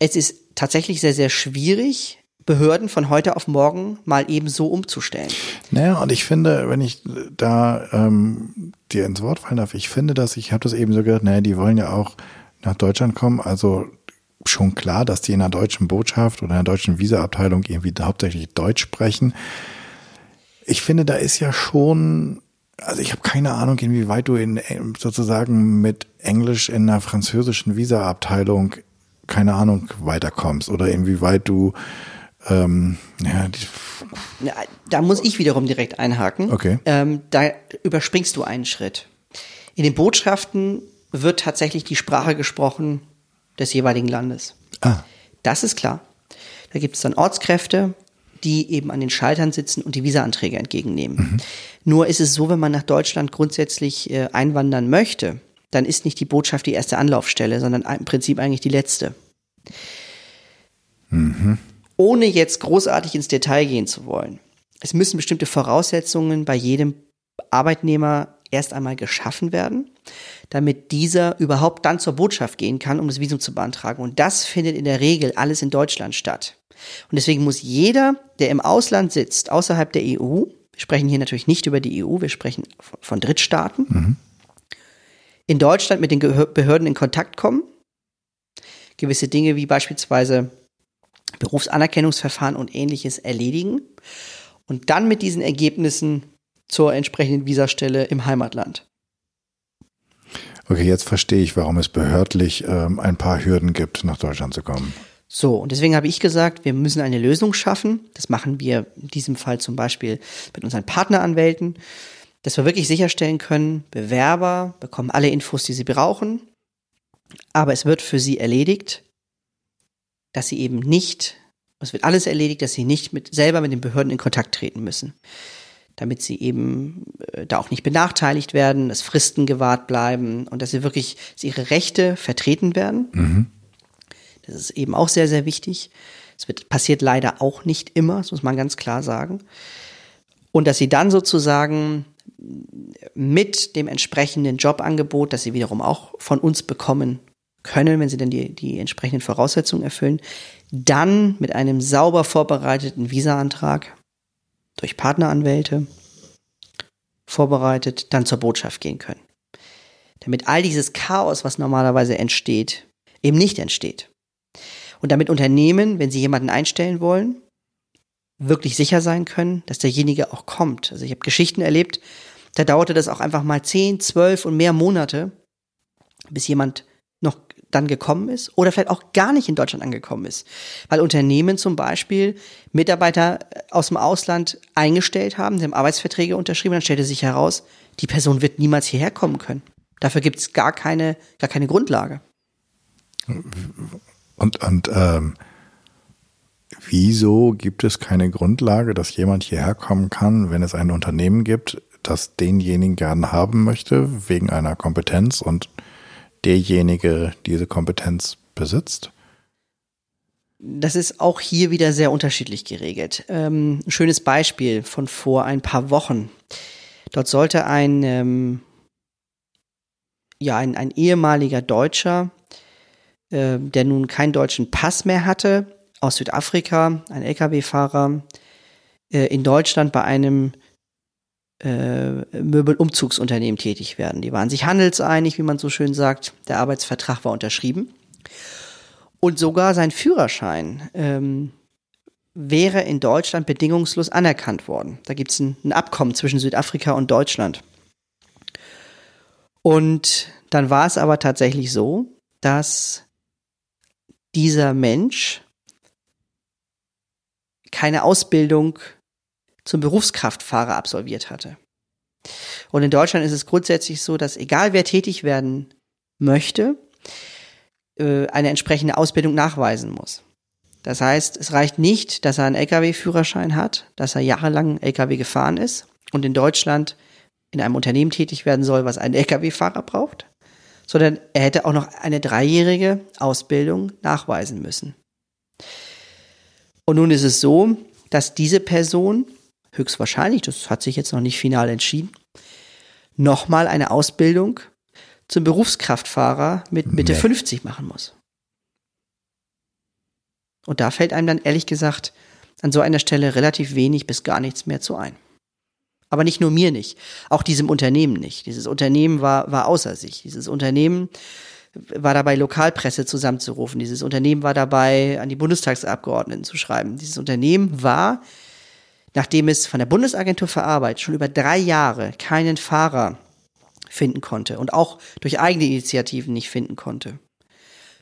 es ist tatsächlich sehr, sehr schwierig, Behörden von heute auf morgen mal eben so umzustellen. Naja, und ich finde, wenn ich da ähm, dir ins Wort fallen darf, ich finde das, ich habe das eben so gehört, naja, die wollen ja auch nach Deutschland kommen, also schon klar, dass die in der deutschen Botschaft oder in der deutschen Visaabteilung irgendwie hauptsächlich Deutsch sprechen. Ich finde, da ist ja schon, also ich habe keine Ahnung, inwieweit du in sozusagen mit Englisch in einer französischen Visaabteilung keine Ahnung weiterkommst oder inwieweit du ähm, ja, da muss ich wiederum direkt einhaken. Okay. Ähm, da überspringst du einen Schritt. In den Botschaften wird tatsächlich die Sprache gesprochen des jeweiligen Landes. Ah. Das ist klar. Da gibt es dann Ortskräfte, die eben an den Schaltern sitzen und die Visaanträge entgegennehmen. Mhm. Nur ist es so, wenn man nach Deutschland grundsätzlich äh, einwandern möchte, dann ist nicht die Botschaft die erste Anlaufstelle, sondern im Prinzip eigentlich die letzte. Mhm. Ohne jetzt großartig ins Detail gehen zu wollen. Es müssen bestimmte Voraussetzungen bei jedem Arbeitnehmer erst einmal geschaffen werden, damit dieser überhaupt dann zur Botschaft gehen kann, um das Visum zu beantragen. Und das findet in der Regel alles in Deutschland statt. Und deswegen muss jeder, der im Ausland sitzt, außerhalb der EU, wir sprechen hier natürlich nicht über die EU, wir sprechen von Drittstaaten, mhm in Deutschland mit den Behörden in Kontakt kommen. Gewisse Dinge wie beispielsweise Berufsanerkennungsverfahren und ähnliches erledigen und dann mit diesen Ergebnissen zur entsprechenden Visastelle im Heimatland. Okay, jetzt verstehe ich, warum es behördlich ähm, ein paar Hürden gibt, nach Deutschland zu kommen. So, und deswegen habe ich gesagt, wir müssen eine Lösung schaffen. Das machen wir in diesem Fall zum Beispiel mit unseren Partneranwälten dass wir wirklich sicherstellen können, Bewerber bekommen alle Infos, die sie brauchen, aber es wird für sie erledigt, dass sie eben nicht, es wird alles erledigt, dass sie nicht mit, selber mit den Behörden in Kontakt treten müssen. Damit sie eben äh, da auch nicht benachteiligt werden, dass Fristen gewahrt bleiben und dass sie wirklich, dass ihre Rechte vertreten werden. Mhm. Das ist eben auch sehr, sehr wichtig. Es wird, passiert leider auch nicht immer, das muss man ganz klar sagen. Und dass sie dann sozusagen mit dem entsprechenden Jobangebot, das sie wiederum auch von uns bekommen können, wenn sie dann die, die entsprechenden Voraussetzungen erfüllen, dann mit einem sauber vorbereiteten Visaantrag durch Partneranwälte vorbereitet, dann zur Botschaft gehen können. Damit all dieses Chaos, was normalerweise entsteht, eben nicht entsteht. Und damit Unternehmen, wenn sie jemanden einstellen wollen, wirklich sicher sein können, dass derjenige auch kommt. Also ich habe Geschichten erlebt, da dauerte das auch einfach mal 10, 12 und mehr Monate, bis jemand dann gekommen ist oder vielleicht auch gar nicht in Deutschland angekommen ist. Weil Unternehmen zum Beispiel Mitarbeiter aus dem Ausland eingestellt haben, sie haben Arbeitsverträge unterschrieben, dann stellte sich heraus, die Person wird niemals hierher kommen können. Dafür gibt es gar keine, gar keine Grundlage. Und, und ähm, wieso gibt es keine Grundlage, dass jemand hierher kommen kann, wenn es ein Unternehmen gibt, das denjenigen gern haben möchte, wegen einer Kompetenz und derjenige diese Kompetenz besitzt? Das ist auch hier wieder sehr unterschiedlich geregelt. Ähm, ein schönes Beispiel von vor ein paar Wochen. Dort sollte ein, ähm, ja, ein, ein ehemaliger Deutscher, äh, der nun keinen deutschen Pass mehr hatte, aus Südafrika, ein Lkw-Fahrer, äh, in Deutschland bei einem äh, Möbelumzugsunternehmen tätig werden. Die waren sich handelseinig, wie man so schön sagt. Der Arbeitsvertrag war unterschrieben. Und sogar sein Führerschein ähm, wäre in Deutschland bedingungslos anerkannt worden. Da gibt es ein, ein Abkommen zwischen Südafrika und Deutschland. Und dann war es aber tatsächlich so, dass dieser Mensch keine Ausbildung zum Berufskraftfahrer absolviert hatte. Und in Deutschland ist es grundsätzlich so, dass egal wer tätig werden möchte, äh, eine entsprechende Ausbildung nachweisen muss. Das heißt, es reicht nicht, dass er einen Lkw-Führerschein hat, dass er jahrelang Lkw gefahren ist und in Deutschland in einem Unternehmen tätig werden soll, was einen Lkw-Fahrer braucht, sondern er hätte auch noch eine dreijährige Ausbildung nachweisen müssen. Und nun ist es so, dass diese Person höchstwahrscheinlich, das hat sich jetzt noch nicht final entschieden, nochmal eine Ausbildung zum Berufskraftfahrer mit Mitte nee. 50 machen muss. Und da fällt einem dann ehrlich gesagt an so einer Stelle relativ wenig bis gar nichts mehr zu ein. Aber nicht nur mir nicht, auch diesem Unternehmen nicht. Dieses Unternehmen war, war außer sich. Dieses Unternehmen war dabei, Lokalpresse zusammenzurufen. Dieses Unternehmen war dabei, an die Bundestagsabgeordneten zu schreiben. Dieses Unternehmen war, nachdem es von der Bundesagentur für Arbeit schon über drei Jahre keinen Fahrer finden konnte und auch durch eigene Initiativen nicht finden konnte,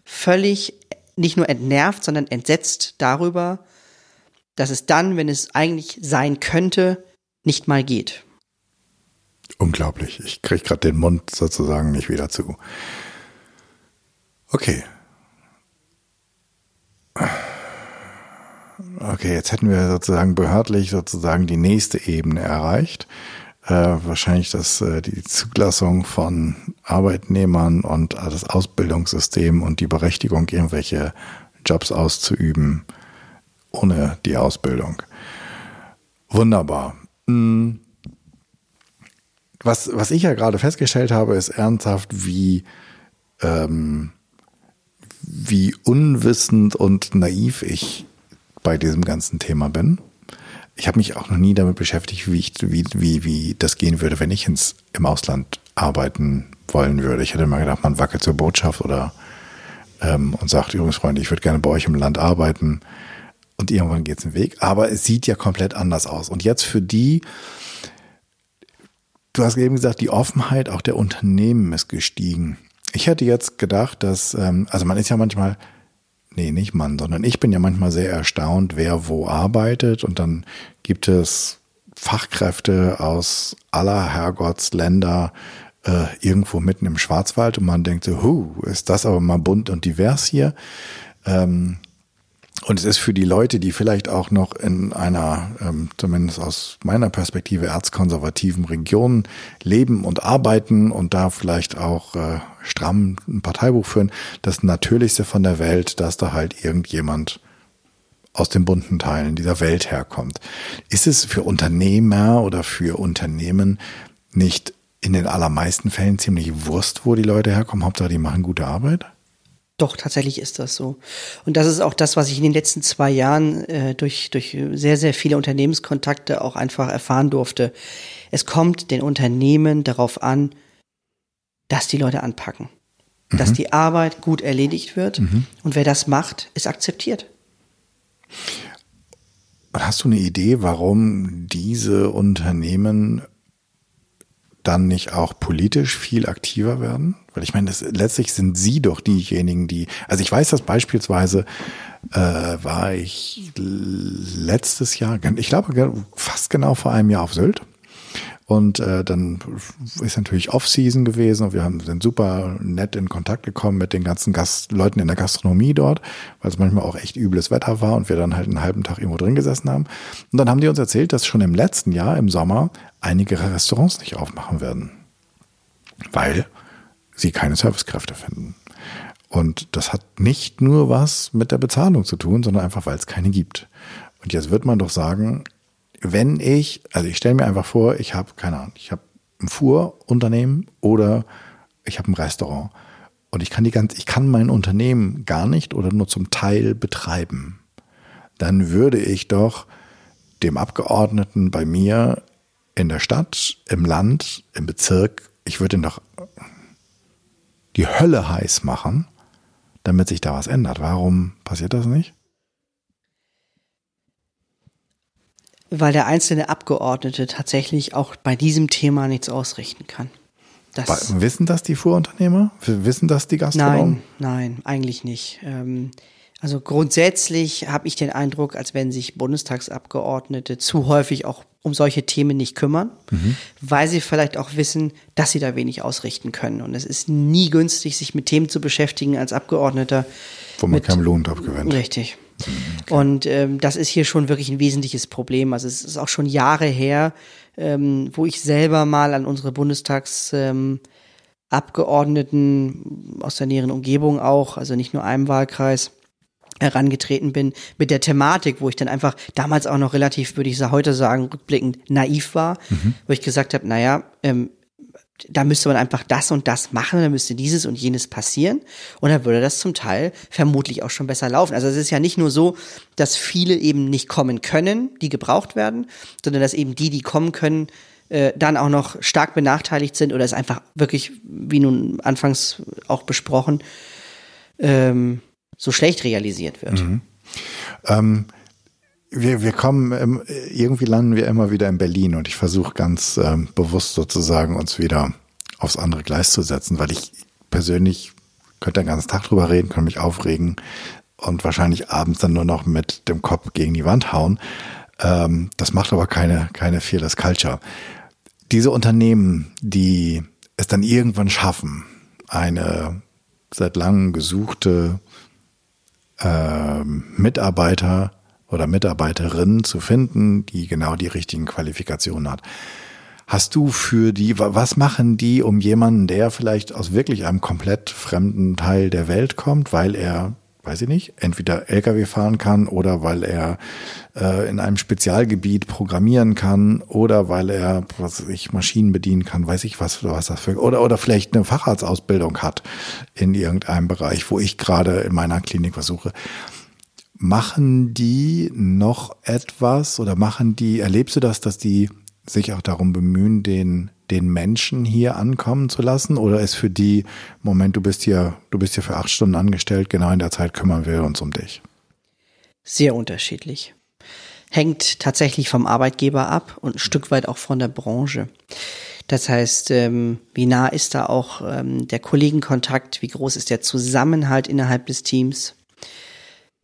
völlig nicht nur entnervt, sondern entsetzt darüber, dass es dann, wenn es eigentlich sein könnte, nicht mal geht. Unglaublich. Ich kriege gerade den Mund sozusagen nicht wieder zu. Okay. Okay, jetzt hätten wir sozusagen behördlich sozusagen die nächste Ebene erreicht. Äh, wahrscheinlich das, äh, die Zulassung von Arbeitnehmern und das Ausbildungssystem und die Berechtigung, irgendwelche Jobs auszuüben ohne die Ausbildung. Wunderbar. Hm. Was, was ich ja gerade festgestellt habe, ist ernsthaft, wie, ähm, wie unwissend und naiv ich bei diesem ganzen Thema bin. Ich habe mich auch noch nie damit beschäftigt, wie, ich, wie, wie, wie das gehen würde, wenn ich ins, im Ausland arbeiten wollen würde. Ich hätte mal gedacht, man wackelt zur Botschaft oder ähm, und sagt, übrigens, Freunde, ich würde gerne bei euch im Land arbeiten und irgendwann geht es den Weg. Aber es sieht ja komplett anders aus. Und jetzt für die, du hast eben gesagt, die Offenheit auch der Unternehmen ist gestiegen. Ich hätte jetzt gedacht, dass, ähm, also man ist ja manchmal, nee, nicht Mann, sondern ich bin ja manchmal sehr erstaunt, wer wo arbeitet. Und dann gibt es Fachkräfte aus aller Herrgottsländer äh, irgendwo mitten im Schwarzwald und man denkt so, hu, ist das aber mal bunt und divers hier. Ähm, und es ist für die Leute, die vielleicht auch noch in einer, ähm, zumindest aus meiner Perspektive, erzkonservativen Region leben und arbeiten und da vielleicht auch äh, stramm ein Parteibuch führen, das Natürlichste von der Welt, dass da halt irgendjemand aus den bunten Teilen dieser Welt herkommt. Ist es für Unternehmer oder für Unternehmen nicht in den allermeisten Fällen ziemlich Wurst, wo die Leute herkommen? Hauptsache, die machen gute Arbeit? Doch, tatsächlich ist das so. Und das ist auch das, was ich in den letzten zwei Jahren äh, durch, durch sehr, sehr viele Unternehmenskontakte auch einfach erfahren durfte. Es kommt den Unternehmen darauf an, dass die Leute anpacken. Mhm. Dass die Arbeit gut erledigt wird. Mhm. Und wer das macht, ist akzeptiert. Hast du eine Idee, warum diese Unternehmen dann nicht auch politisch viel aktiver werden? Weil ich meine, das, letztlich sind sie doch diejenigen, die, also ich weiß, dass beispielsweise äh, war ich letztes Jahr, ich glaube fast genau vor einem Jahr auf Sylt und äh, dann ist natürlich Off-Season gewesen und wir haben, sind super nett in Kontakt gekommen mit den ganzen Gast Leuten in der Gastronomie dort, weil es manchmal auch echt übles Wetter war und wir dann halt einen halben Tag irgendwo drin gesessen haben. Und dann haben die uns erzählt, dass schon im letzten Jahr, im Sommer, einige Restaurants nicht aufmachen werden, weil sie keine Servicekräfte finden. Und das hat nicht nur was mit der Bezahlung zu tun, sondern einfach, weil es keine gibt. Und jetzt wird man doch sagen, wenn ich, also ich stelle mir einfach vor, ich habe, keine Ahnung, ich habe ein Fuhrunternehmen oder ich habe ein Restaurant und ich kann die ganz, ich kann mein Unternehmen gar nicht oder nur zum Teil betreiben, dann würde ich doch dem Abgeordneten bei mir in der Stadt, im Land, im Bezirk, ich würde ihn doch die Hölle heiß machen, damit sich da was ändert. Warum passiert das nicht? Weil der einzelne Abgeordnete tatsächlich auch bei diesem Thema nichts ausrichten kann. Das wissen das die Fuhrunternehmer? Wissen das die Gastronomen? Nein, nein, eigentlich nicht. Ähm, also grundsätzlich habe ich den Eindruck, als wenn sich Bundestagsabgeordnete zu häufig auch um solche Themen nicht kümmern, mhm. weil sie vielleicht auch wissen, dass sie da wenig ausrichten können. Und es ist nie günstig, sich mit Themen zu beschäftigen als Abgeordneter. Wo man mit, keinen Lohn drauf gewinnt. Richtig. Mhm, okay. Und ähm, das ist hier schon wirklich ein wesentliches Problem. Also es ist auch schon Jahre her, ähm, wo ich selber mal an unsere Bundestagsabgeordneten ähm, aus der näheren Umgebung auch, also nicht nur einem Wahlkreis, herangetreten bin mit der Thematik, wo ich dann einfach damals auch noch relativ, würde ich heute sagen, rückblickend naiv war, mhm. wo ich gesagt habe, naja, ähm, da müsste man einfach das und das machen, da müsste dieses und jenes passieren und dann würde das zum Teil vermutlich auch schon besser laufen. Also es ist ja nicht nur so, dass viele eben nicht kommen können, die gebraucht werden, sondern dass eben die, die kommen können, äh, dann auch noch stark benachteiligt sind oder es einfach wirklich, wie nun anfangs auch besprochen, ähm, so schlecht realisiert wird. Mhm. Ähm, wir, wir kommen, irgendwie landen wir immer wieder in Berlin und ich versuche ganz ähm, bewusst sozusagen uns wieder aufs andere Gleis zu setzen, weil ich persönlich könnte den ganzen Tag drüber reden, könnte mich aufregen und wahrscheinlich abends dann nur noch mit dem Kopf gegen die Wand hauen. Ähm, das macht aber keine, keine Fearless Culture. Diese Unternehmen, die es dann irgendwann schaffen, eine seit langem gesuchte äh, Mitarbeiter oder Mitarbeiterin zu finden, die genau die richtigen Qualifikationen hat. Hast du für die, was machen die um jemanden, der vielleicht aus wirklich einem komplett fremden Teil der Welt kommt, weil er, weiß ich nicht, entweder Lkw fahren kann oder weil er äh, in einem Spezialgebiet programmieren kann oder weil er, was weiß ich, Maschinen bedienen kann, weiß ich was, was das für, oder, oder vielleicht eine Facharztausbildung hat in irgendeinem Bereich, wo ich gerade in meiner Klinik versuche. Machen die noch etwas oder machen die, erlebst du das, dass die sich auch darum bemühen, den, den Menschen hier ankommen zu lassen? Oder ist für die, Moment, du bist hier, du bist hier für acht Stunden angestellt, genau in der Zeit kümmern wir uns um dich? Sehr unterschiedlich. Hängt tatsächlich vom Arbeitgeber ab und ein Stück weit auch von der Branche. Das heißt, ähm, wie nah ist da auch ähm, der Kollegenkontakt? Wie groß ist der Zusammenhalt innerhalb des Teams?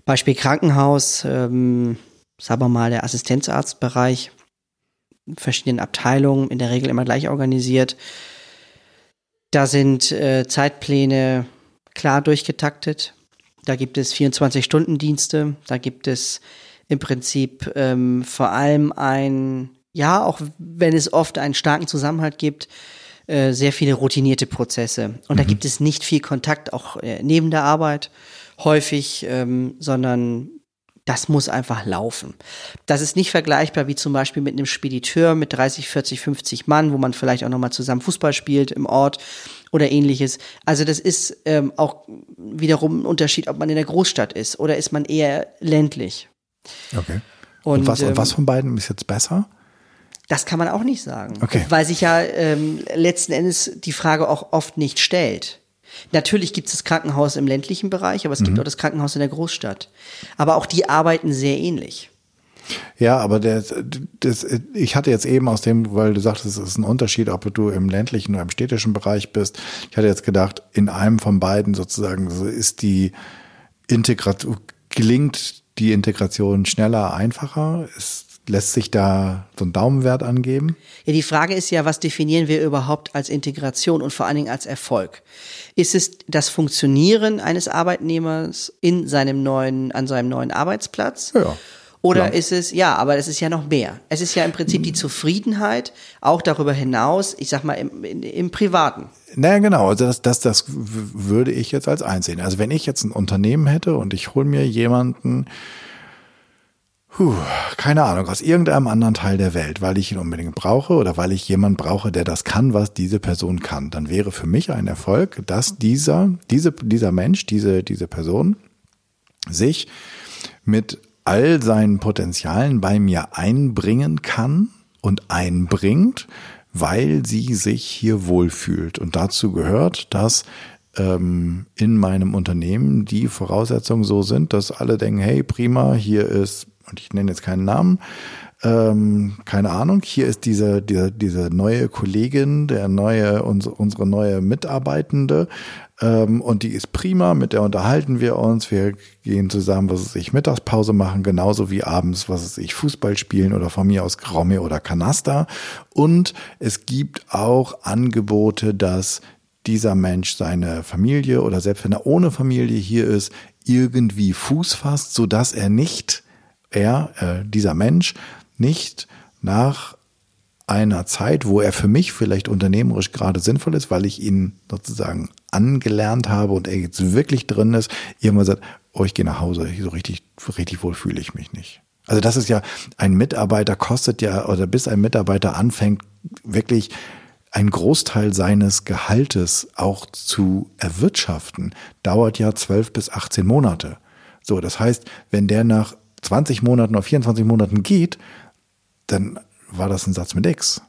Beispiel Krankenhaus, ähm, sagen wir mal der Assistenzarztbereich, verschiedenen Abteilungen, in der Regel immer gleich organisiert. Da sind äh, Zeitpläne klar durchgetaktet. Da gibt es 24-Stunden-Dienste. Da gibt es im Prinzip ähm, vor allem ein, ja, auch wenn es oft einen starken Zusammenhalt gibt, äh, sehr viele routinierte Prozesse. Und mhm. da gibt es nicht viel Kontakt, auch äh, neben der Arbeit häufig, ähm, sondern das muss einfach laufen. Das ist nicht vergleichbar wie zum Beispiel mit einem Spediteur mit 30, 40, 50 Mann, wo man vielleicht auch nochmal zusammen Fußball spielt im Ort oder ähnliches. Also das ist ähm, auch wiederum ein Unterschied, ob man in der Großstadt ist oder ist man eher ländlich. Okay. Und, und was, ähm, und was von beiden ist jetzt besser? Das kann man auch nicht sagen. Okay. Weil sich ja ähm, letzten Endes die Frage auch oft nicht stellt. Natürlich gibt es das Krankenhaus im ländlichen Bereich, aber es mhm. gibt auch das Krankenhaus in der Großstadt. Aber auch die arbeiten sehr ähnlich. Ja, aber der, das, ich hatte jetzt eben aus dem, weil du sagtest, es ist ein Unterschied, ob du im ländlichen oder im städtischen Bereich bist. Ich hatte jetzt gedacht, in einem von beiden sozusagen ist die Integration, gelingt die Integration schneller, einfacher? Ist, Lässt sich da so ein Daumenwert angeben? Ja, die Frage ist ja, was definieren wir überhaupt als Integration und vor allen Dingen als Erfolg? Ist es das Funktionieren eines Arbeitnehmers in seinem neuen, an seinem neuen Arbeitsplatz? Ja. Oder Klar. ist es, ja, aber es ist ja noch mehr. Es ist ja im Prinzip die Zufriedenheit, auch darüber hinaus, ich sag mal, im, im, im Privaten. Naja, genau. Also das, das, das würde ich jetzt als einsehen. Also wenn ich jetzt ein Unternehmen hätte und ich hole mir jemanden, Puh, keine Ahnung, aus irgendeinem anderen Teil der Welt, weil ich ihn unbedingt brauche oder weil ich jemanden brauche, der das kann, was diese Person kann, dann wäre für mich ein Erfolg, dass dieser, diese, dieser Mensch, diese, diese Person sich mit all seinen Potenzialen bei mir einbringen kann und einbringt, weil sie sich hier wohlfühlt. Und dazu gehört, dass ähm, in meinem Unternehmen die Voraussetzungen so sind, dass alle denken, hey, prima, hier ist und ich nenne jetzt keinen Namen, ähm, keine Ahnung, hier ist diese, diese, diese neue Kollegin, der neue, unsere, unsere neue Mitarbeitende, ähm, und die ist prima, mit der unterhalten wir uns, wir gehen zusammen, was es sich Mittagspause machen, genauso wie abends, was es sich Fußball spielen oder von mir aus Gromme oder Kanasta. Und es gibt auch Angebote, dass dieser Mensch seine Familie oder selbst wenn er ohne Familie hier ist, irgendwie Fuß fasst, so dass er nicht, er, äh, dieser Mensch, nicht nach einer Zeit, wo er für mich vielleicht unternehmerisch gerade sinnvoll ist, weil ich ihn sozusagen angelernt habe und er jetzt wirklich drin ist, irgendwann sagt, oh, ich gehe nach Hause, so richtig, richtig wohl fühle ich mich nicht. Also das ist ja, ein Mitarbeiter kostet ja, oder bis ein Mitarbeiter anfängt, wirklich ein Großteil seines Gehaltes auch zu erwirtschaften, dauert ja 12 bis 18 Monate. So, das heißt, wenn der nach 20 Monaten oder 24 Monaten geht, dann war das ein Satz mit X.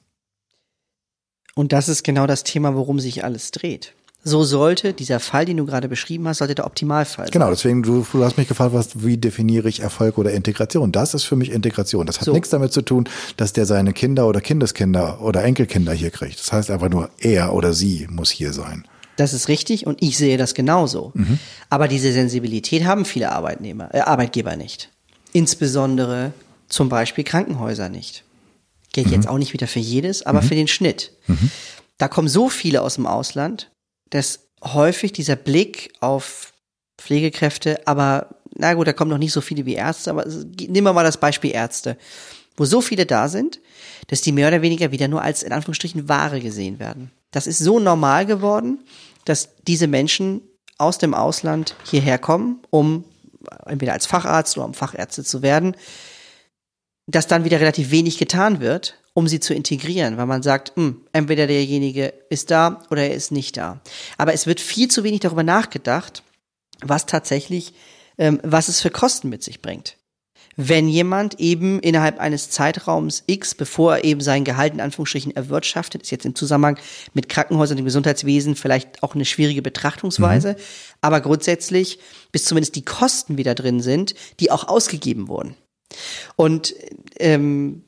Und das ist genau das Thema, worum sich alles dreht. So sollte dieser Fall, den du gerade beschrieben hast, sollte der Optimalfall sein. Genau, deswegen, du, du hast mich gefragt, was, wie definiere ich Erfolg oder Integration? Das ist für mich Integration. Das hat so. nichts damit zu tun, dass der seine Kinder oder Kindeskinder oder Enkelkinder hier kriegt. Das heißt einfach nur, er oder sie muss hier sein. Das ist richtig und ich sehe das genauso. Mhm. Aber diese Sensibilität haben viele Arbeitnehmer, äh, Arbeitgeber nicht. Insbesondere zum Beispiel Krankenhäuser nicht. Gilt mhm. jetzt auch nicht wieder für jedes, aber mhm. für den Schnitt. Mhm. Da kommen so viele aus dem Ausland, dass häufig dieser Blick auf Pflegekräfte, aber na gut, da kommen noch nicht so viele wie Ärzte, aber nehmen wir mal das Beispiel Ärzte, wo so viele da sind, dass die mehr oder weniger wieder nur als in Anführungsstrichen Ware gesehen werden. Das ist so normal geworden, dass diese Menschen aus dem Ausland hierher kommen, um entweder als Facharzt oder um Fachärzte zu werden, dass dann wieder relativ wenig getan wird, um sie zu integrieren, weil man sagt, mh, hm, entweder derjenige ist da oder er ist nicht da. Aber es wird viel zu wenig darüber nachgedacht, was tatsächlich, ähm, was es für Kosten mit sich bringt. Wenn jemand eben innerhalb eines Zeitraums X, bevor er eben sein Gehalt in Anführungsstrichen erwirtschaftet, ist jetzt im Zusammenhang mit Krankenhäusern und Gesundheitswesen vielleicht auch eine schwierige Betrachtungsweise, mhm. aber grundsätzlich, bis zumindest die Kosten wieder drin sind, die auch ausgegeben wurden. Und ähm,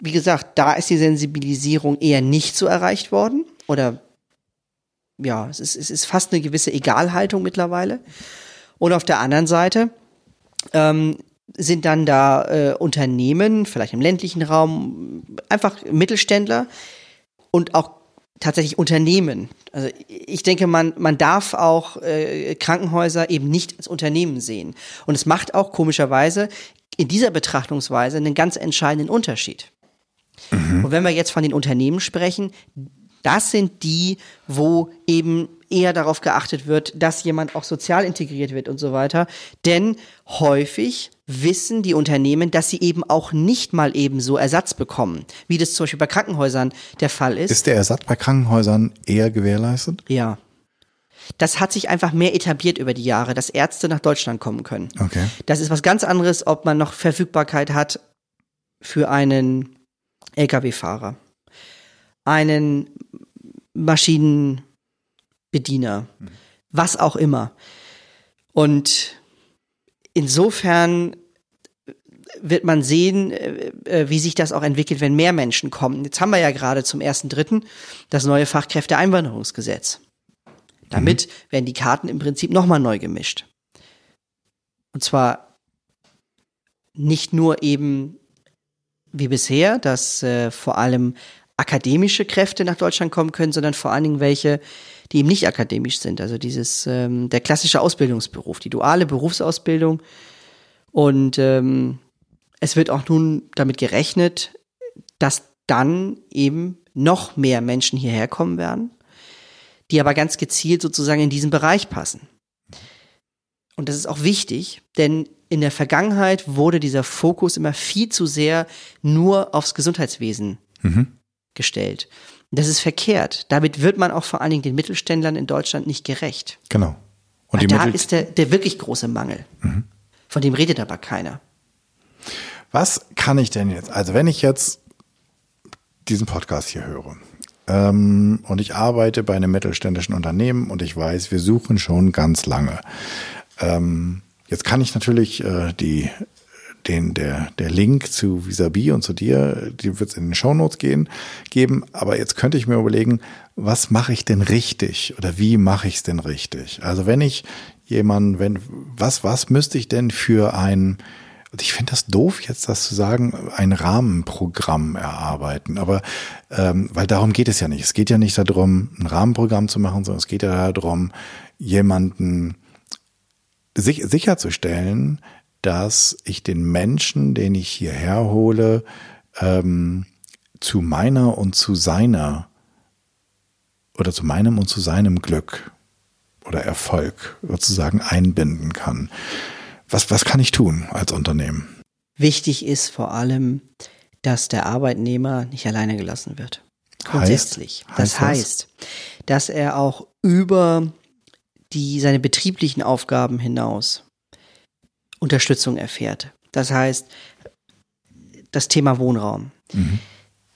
wie gesagt, da ist die Sensibilisierung eher nicht so erreicht worden. Oder ja, es ist, es ist fast eine gewisse Egalhaltung mittlerweile. Und auf der anderen Seite ähm, sind dann da äh, Unternehmen, vielleicht im ländlichen Raum, einfach Mittelständler und auch tatsächlich Unternehmen. Also ich denke, man, man darf auch äh, Krankenhäuser eben nicht als Unternehmen sehen. Und es macht auch komischerweise in dieser Betrachtungsweise einen ganz entscheidenden Unterschied. Mhm. Und wenn wir jetzt von den Unternehmen sprechen, das sind die, wo eben eher darauf geachtet wird, dass jemand auch sozial integriert wird und so weiter. Denn häufig wissen die Unternehmen, dass sie eben auch nicht mal eben so Ersatz bekommen, wie das zum Beispiel bei Krankenhäusern der Fall ist. Ist der Ersatz bei Krankenhäusern eher gewährleistet? Ja. Das hat sich einfach mehr etabliert über die Jahre, dass Ärzte nach Deutschland kommen können. Okay. Das ist was ganz anderes, ob man noch Verfügbarkeit hat für einen Lkw-Fahrer, einen Maschinenbediener, mhm. was auch immer. Und insofern wird man sehen, äh, äh, wie sich das auch entwickelt, wenn mehr Menschen kommen. Jetzt haben wir ja gerade zum ersten Dritten das neue Fachkräfteeinwanderungsgesetz. Damit mhm. werden die Karten im Prinzip nochmal neu gemischt. Und zwar nicht nur eben wie bisher, dass äh, vor allem akademische Kräfte nach Deutschland kommen können, sondern vor allen Dingen welche, die eben nicht akademisch sind. Also dieses ähm, der klassische Ausbildungsberuf, die duale Berufsausbildung. Und ähm, es wird auch nun damit gerechnet, dass dann eben noch mehr Menschen hierher kommen werden die aber ganz gezielt sozusagen in diesen Bereich passen. Und das ist auch wichtig, denn in der Vergangenheit wurde dieser Fokus immer viel zu sehr nur aufs Gesundheitswesen mhm. gestellt. Das ist verkehrt. Damit wird man auch vor allen Dingen den Mittelständlern in Deutschland nicht gerecht. Genau. Und da ist der, der wirklich große Mangel. Mhm. Von dem redet aber keiner. Was kann ich denn jetzt? Also wenn ich jetzt diesen Podcast hier höre ähm, und ich arbeite bei einem mittelständischen Unternehmen und ich weiß, wir suchen schon ganz lange. Ähm, jetzt kann ich natürlich äh, die den, der, der Link zu Visabi und zu dir, die wird es in den Shownotes gehen, geben. Aber jetzt könnte ich mir überlegen, was mache ich denn richtig oder wie mache ich es denn richtig? Also wenn ich jemanden, wenn, was, was müsste ich denn für ein, ich finde das doof, jetzt das zu sagen, ein Rahmenprogramm erarbeiten. Aber ähm, weil darum geht es ja nicht. Es geht ja nicht darum, ein Rahmenprogramm zu machen, sondern es geht ja darum, jemanden sich, sicherzustellen, dass ich den Menschen, den ich hierher hole, ähm, zu meiner und zu seiner oder zu meinem und zu seinem Glück oder Erfolg sozusagen einbinden kann. Was, was kann ich tun als Unternehmen? Wichtig ist vor allem, dass der Arbeitnehmer nicht alleine gelassen wird. Grundsätzlich. Heißt, das heißt, dass er auch über die, seine betrieblichen Aufgaben hinaus Unterstützung erfährt. Das heißt, das Thema Wohnraum, mhm.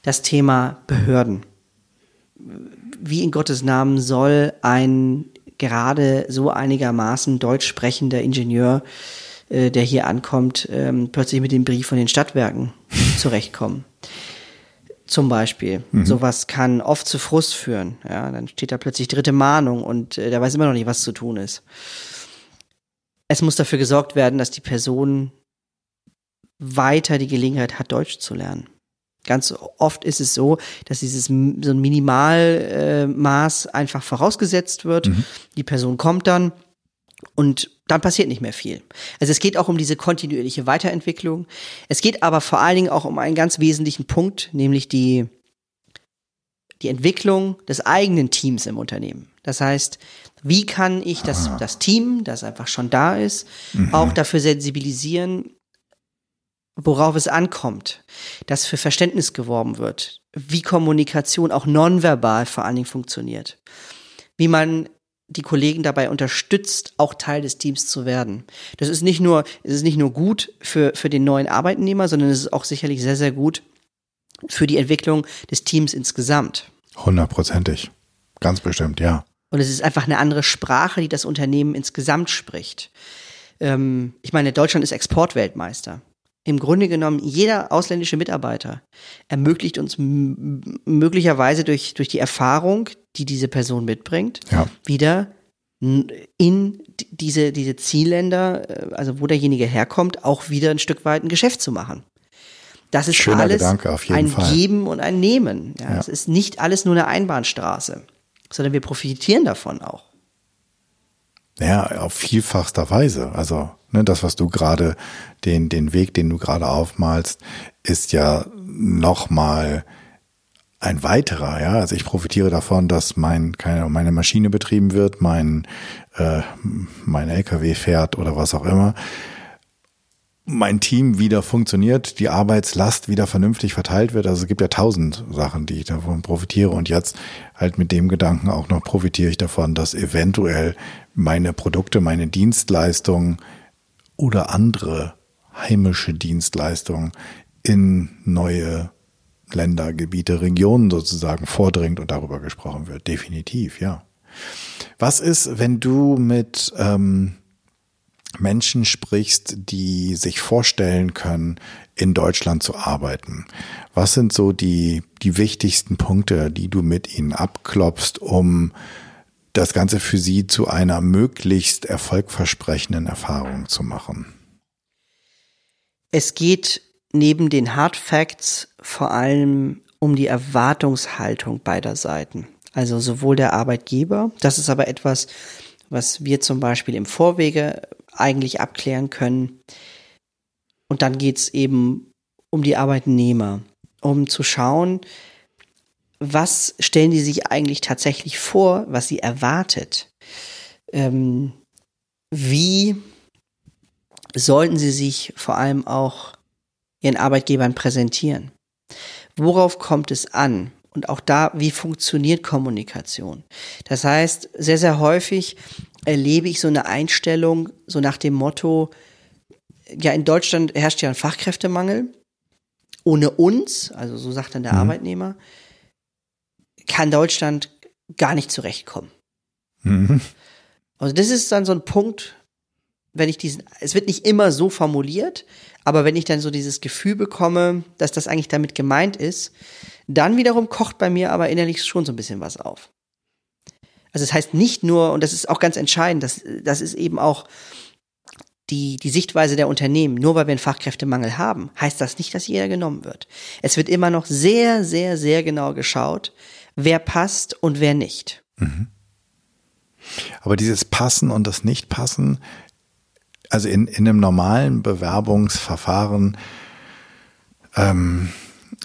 das Thema Behörden. Wie in Gottes Namen soll ein gerade so einigermaßen deutsch sprechender Ingenieur, äh, der hier ankommt, ähm, plötzlich mit dem Brief von den Stadtwerken zurechtkommen? Zum Beispiel. Mhm. Sowas kann oft zu Frust führen. Ja, dann steht da plötzlich dritte Mahnung und äh, der weiß immer noch nicht, was zu tun ist. Es muss dafür gesorgt werden, dass die Person weiter die Gelegenheit hat, Deutsch zu lernen. Ganz oft ist es so, dass dieses so ein Minimalmaß äh, einfach vorausgesetzt wird. Mhm. Die Person kommt dann und dann passiert nicht mehr viel. Also es geht auch um diese kontinuierliche Weiterentwicklung. Es geht aber vor allen Dingen auch um einen ganz wesentlichen Punkt, nämlich die, die Entwicklung des eigenen Teams im Unternehmen. Das heißt, wie kann ich das, ah. das Team, das einfach schon da ist, mhm. auch dafür sensibilisieren, worauf es ankommt, dass für Verständnis geworben wird, wie Kommunikation auch nonverbal vor allen Dingen funktioniert, wie man die Kollegen dabei unterstützt, auch Teil des Teams zu werden. Das ist nicht nur, es ist nicht nur gut für, für den neuen Arbeitnehmer, sondern es ist auch sicherlich sehr, sehr gut für die Entwicklung des Teams insgesamt. Hundertprozentig. Ganz bestimmt, ja. Und es ist einfach eine andere Sprache, die das Unternehmen insgesamt spricht. Ähm, ich meine, Deutschland ist Exportweltmeister im Grunde genommen jeder ausländische Mitarbeiter ermöglicht uns möglicherweise durch, durch die Erfahrung, die diese Person mitbringt, ja. wieder in diese, diese Zielländer, äh, also wo derjenige herkommt, auch wieder ein Stück weit ein Geschäft zu machen. Das ist Schöner alles ein Fall. Geben und ein Nehmen. Ja, Es ist nicht alles nur eine Einbahnstraße, sondern wir profitieren davon auch. Ja, auf vielfachster Weise. Also ne, das, was du gerade, den, den Weg, den du gerade aufmalst, ist ja nochmal ein weiterer, ja. Also ich profitiere davon, dass mein, keine, meine Maschine betrieben wird, mein, äh, mein LKW fährt oder was auch immer mein Team wieder funktioniert, die Arbeitslast wieder vernünftig verteilt wird. Also es gibt ja tausend Sachen, die ich davon profitiere. Und jetzt halt mit dem Gedanken auch noch profitiere ich davon, dass eventuell meine Produkte, meine Dienstleistungen oder andere heimische Dienstleistungen in neue Länder, Gebiete, Regionen sozusagen vordringt und darüber gesprochen wird. Definitiv, ja. Was ist, wenn du mit ähm, Menschen sprichst, die sich vorstellen können, in Deutschland zu arbeiten. Was sind so die, die wichtigsten Punkte, die du mit ihnen abklopfst, um das Ganze für sie zu einer möglichst erfolgversprechenden Erfahrung zu machen? Es geht neben den Hard Facts vor allem um die Erwartungshaltung beider Seiten. Also sowohl der Arbeitgeber, das ist aber etwas, was wir zum Beispiel im Vorwege eigentlich abklären können. Und dann geht es eben um die Arbeitnehmer, um zu schauen, was stellen die sich eigentlich tatsächlich vor, was sie erwartet. Ähm, wie sollten sie sich vor allem auch ihren Arbeitgebern präsentieren? Worauf kommt es an? Und auch da, wie funktioniert Kommunikation? Das heißt, sehr, sehr häufig erlebe ich so eine Einstellung, so nach dem Motto, ja, in Deutschland herrscht ja ein Fachkräftemangel. Ohne uns, also so sagt dann der mhm. Arbeitnehmer, kann Deutschland gar nicht zurechtkommen. Mhm. Also das ist dann so ein Punkt, wenn ich diesen, es wird nicht immer so formuliert, aber wenn ich dann so dieses Gefühl bekomme, dass das eigentlich damit gemeint ist, dann wiederum kocht bei mir aber innerlich schon so ein bisschen was auf. Also das heißt nicht nur, und das ist auch ganz entscheidend, das, das ist eben auch die, die Sichtweise der Unternehmen. Nur weil wir einen Fachkräftemangel haben, heißt das nicht, dass jeder genommen wird. Es wird immer noch sehr, sehr, sehr genau geschaut, wer passt und wer nicht. Mhm. Aber dieses Passen und das Nicht-Passen, also in, in einem normalen Bewerbungsverfahren, ähm,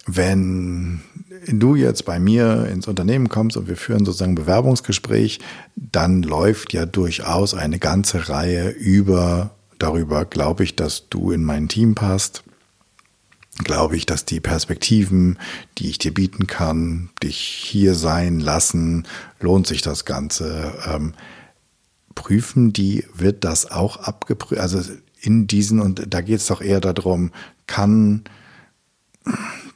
wenn du jetzt bei mir ins Unternehmen kommst und wir führen sozusagen ein Bewerbungsgespräch, dann läuft ja durchaus eine ganze Reihe über darüber, glaube ich, dass du in mein Team passt, glaube ich, dass die Perspektiven, die ich dir bieten kann, dich hier sein lassen, lohnt sich das Ganze. Ähm, prüfen die, wird das auch abgeprüft? Also in diesen, und da geht es doch eher darum, kann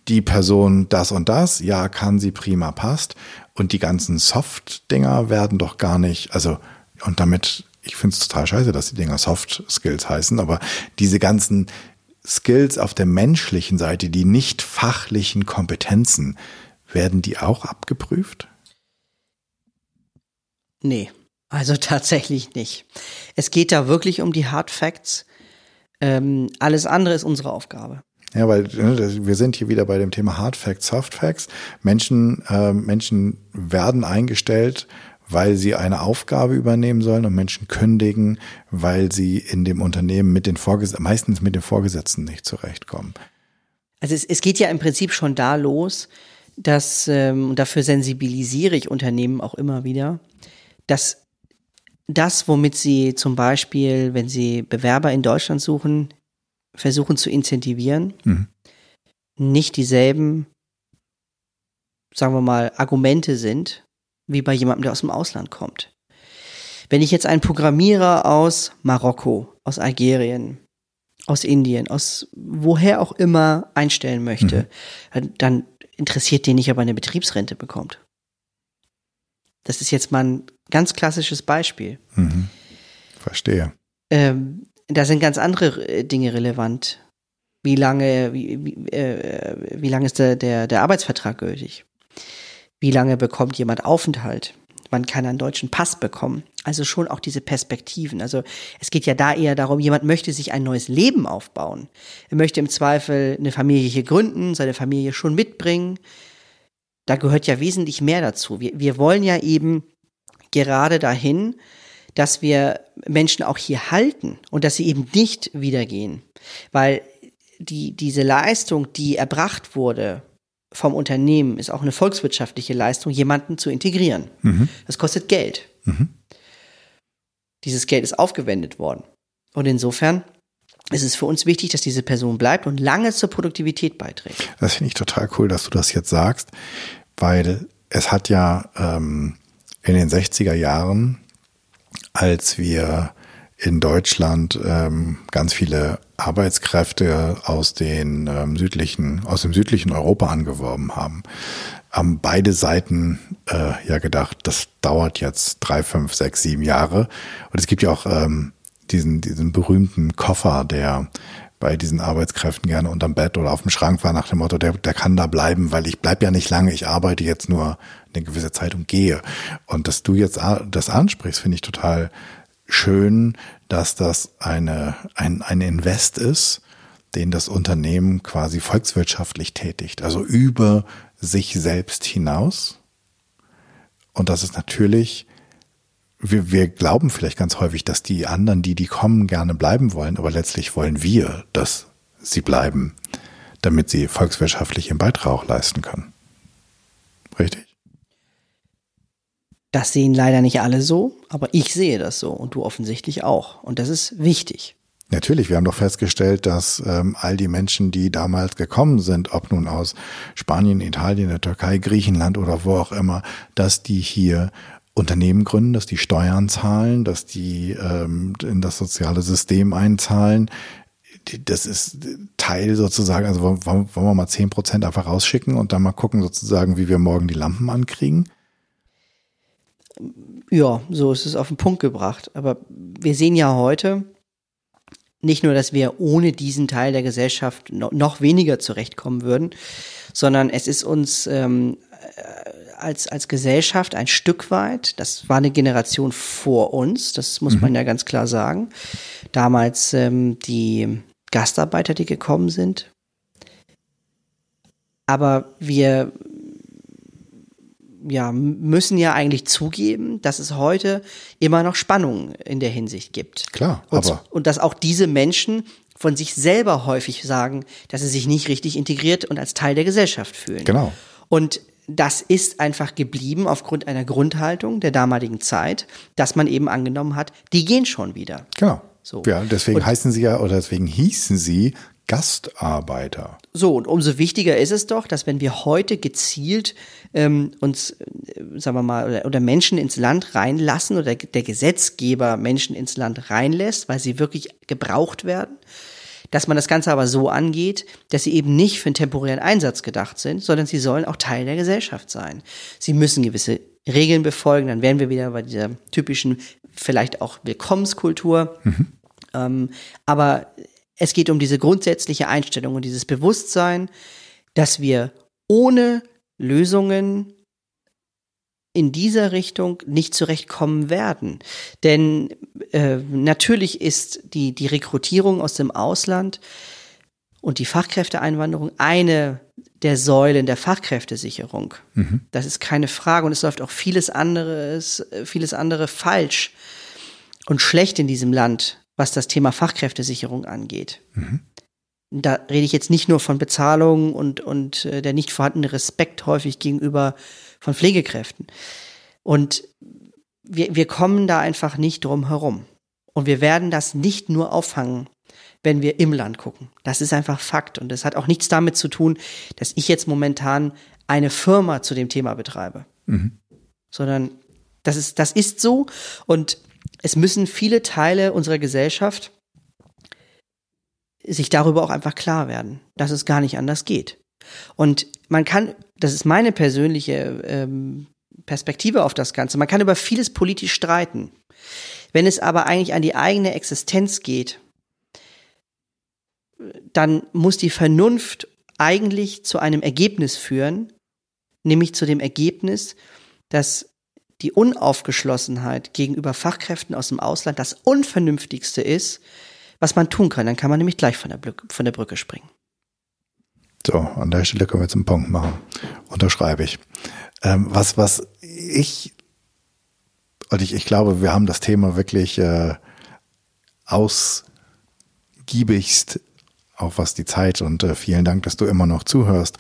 die Person das und das? Ja, kann sie prima, passt. Und die ganzen Soft-Dinger werden doch gar nicht, also, und damit, ich finde es total scheiße, dass die Dinger Soft Skills heißen, aber diese ganzen Skills auf der menschlichen Seite, die nicht fachlichen Kompetenzen, werden die auch abgeprüft? Nee, also tatsächlich nicht. Es geht da wirklich um die Hard Facts. Ähm, alles andere ist unsere Aufgabe. Ja, weil ne, wir sind hier wieder bei dem Thema Hard Facts, Soft Facts. Menschen, äh, Menschen werden eingestellt, weil sie eine Aufgabe übernehmen sollen und Menschen kündigen, weil sie in dem Unternehmen mit den Vorgesetzten, meistens mit den Vorgesetzten nicht zurechtkommen. Also es, es geht ja im Prinzip schon da los, dass, ähm, und dafür sensibilisiere ich Unternehmen auch immer wieder, dass das, womit sie zum Beispiel, wenn sie Bewerber in Deutschland suchen, versuchen zu incentivieren, mhm. nicht dieselben, sagen wir mal, Argumente sind, wie bei jemandem, der aus dem Ausland kommt. Wenn ich jetzt einen Programmierer aus Marokko, aus Algerien, aus Indien, aus woher auch immer einstellen möchte, mhm. dann interessiert den nicht, ob er eine Betriebsrente bekommt. Das ist jetzt mal ein ganz klassisches Beispiel. Mhm. Verstehe. Ähm, da sind ganz andere äh, Dinge relevant. Wie lange, wie, wie, äh, wie lange ist der, der, der Arbeitsvertrag gültig? Wie lange bekommt jemand Aufenthalt? Wann kann er einen deutschen Pass bekommen? Also schon auch diese Perspektiven. Also es geht ja da eher darum, jemand möchte sich ein neues Leben aufbauen. Er möchte im Zweifel eine Familie hier gründen, seine Familie schon mitbringen. Da gehört ja wesentlich mehr dazu. Wir, wir wollen ja eben gerade dahin, dass wir Menschen auch hier halten und dass sie eben nicht wiedergehen. Weil die, diese Leistung, die erbracht wurde vom Unternehmen, ist auch eine volkswirtschaftliche Leistung, jemanden zu integrieren. Mhm. Das kostet Geld. Mhm. Dieses Geld ist aufgewendet worden. Und insofern ist es für uns wichtig, dass diese Person bleibt und lange zur Produktivität beiträgt. Das finde ich total cool, dass du das jetzt sagst, weil es hat ja ähm, in den 60er Jahren als wir in Deutschland ähm, ganz viele Arbeitskräfte aus den ähm, südlichen, aus dem südlichen Europa angeworben haben, haben beide Seiten äh, ja gedacht, das dauert jetzt drei, fünf, sechs, sieben Jahre. Und es gibt ja auch ähm, diesen, diesen berühmten Koffer, der bei diesen Arbeitskräften gerne unterm Bett oder auf dem Schrank war, nach dem Motto, der, der kann da bleiben, weil ich bleib ja nicht lange, ich arbeite jetzt nur eine gewisse Zeit und gehe. Und dass du jetzt das ansprichst, finde ich total schön, dass das eine, ein, ein Invest ist, den das Unternehmen quasi volkswirtschaftlich tätigt, also über sich selbst hinaus. Und das ist natürlich wir, wir glauben vielleicht ganz häufig, dass die anderen, die die kommen, gerne bleiben wollen, aber letztlich wollen wir, dass sie bleiben, damit sie volkswirtschaftlich ihren Beitrag auch leisten können. Richtig? Das sehen leider nicht alle so, aber ich sehe das so und du offensichtlich auch. Und das ist wichtig. Natürlich, wir haben doch festgestellt, dass ähm, all die Menschen, die damals gekommen sind, ob nun aus Spanien, Italien, der Türkei, Griechenland oder wo auch immer, dass die hier Unternehmen gründen, dass die Steuern zahlen, dass die ähm, in das soziale System einzahlen. Das ist Teil sozusagen, also wollen, wir mal zehn Prozent einfach rausschicken und dann mal gucken sozusagen, wie wir morgen die Lampen ankriegen? Ja, so ist es auf den Punkt gebracht. Aber wir sehen ja heute, nicht nur, dass wir ohne diesen Teil der Gesellschaft noch weniger zurechtkommen würden, sondern es ist uns ähm, als, als Gesellschaft ein Stück weit, das war eine Generation vor uns, das muss mhm. man ja ganz klar sagen. Damals ähm, die Gastarbeiter, die gekommen sind. Aber wir ja, müssen ja eigentlich zugeben, dass es heute immer noch Spannungen in der Hinsicht gibt. Klar, und, aber. Und dass auch diese Menschen von sich selber häufig sagen, dass sie sich nicht richtig integriert und als Teil der Gesellschaft fühlen. Genau. Und das ist einfach geblieben aufgrund einer Grundhaltung der damaligen Zeit, dass man eben angenommen hat, die gehen schon wieder. Genau. So. Ja, deswegen und, heißen sie ja oder deswegen hießen sie Gastarbeiter. So, und umso wichtiger ist es doch, dass wenn wir heute gezielt ähm, uns, äh, sagen wir mal, oder, oder Menschen ins Land reinlassen oder der Gesetzgeber Menschen ins Land reinlässt, weil sie wirklich gebraucht werden, dass man das Ganze aber so angeht, dass sie eben nicht für einen temporären Einsatz gedacht sind, sondern sie sollen auch Teil der Gesellschaft sein. Sie müssen gewisse Regeln befolgen, dann wären wir wieder bei dieser typischen, vielleicht auch Willkommenskultur. Mhm. Ähm, aber es geht um diese grundsätzliche Einstellung und dieses Bewusstsein, dass wir ohne Lösungen in dieser Richtung nicht zurechtkommen werden. Denn äh, natürlich ist die, die Rekrutierung aus dem Ausland und die Fachkräfteeinwanderung eine der Säulen der Fachkräftesicherung. Mhm. Das ist keine Frage und es läuft auch vieles anderes, vieles andere falsch und schlecht in diesem Land, was das Thema Fachkräftesicherung angeht. Mhm. Da rede ich jetzt nicht nur von Bezahlung und, und äh, der nicht vorhandene Respekt häufig gegenüber von Pflegekräften. Und wir, wir kommen da einfach nicht drum herum. Und wir werden das nicht nur auffangen, wenn wir im Land gucken. Das ist einfach Fakt. Und das hat auch nichts damit zu tun, dass ich jetzt momentan eine Firma zu dem Thema betreibe. Mhm. Sondern das ist, das ist so. Und es müssen viele Teile unserer Gesellschaft sich darüber auch einfach klar werden, dass es gar nicht anders geht. Und man kann, das ist meine persönliche ähm, Perspektive auf das Ganze, man kann über vieles politisch streiten. Wenn es aber eigentlich an die eigene Existenz geht, dann muss die Vernunft eigentlich zu einem Ergebnis führen, nämlich zu dem Ergebnis, dass die Unaufgeschlossenheit gegenüber Fachkräften aus dem Ausland das Unvernünftigste ist, was man tun kann. Dann kann man nämlich gleich von der, von der Brücke springen. So, an der Stelle können wir jetzt einen Punkt machen. Unterschreibe ich. Ähm, was, was ich, und ich, ich glaube, wir haben das Thema wirklich äh, ausgiebigst, auch was die Zeit und äh, vielen Dank, dass du immer noch zuhörst,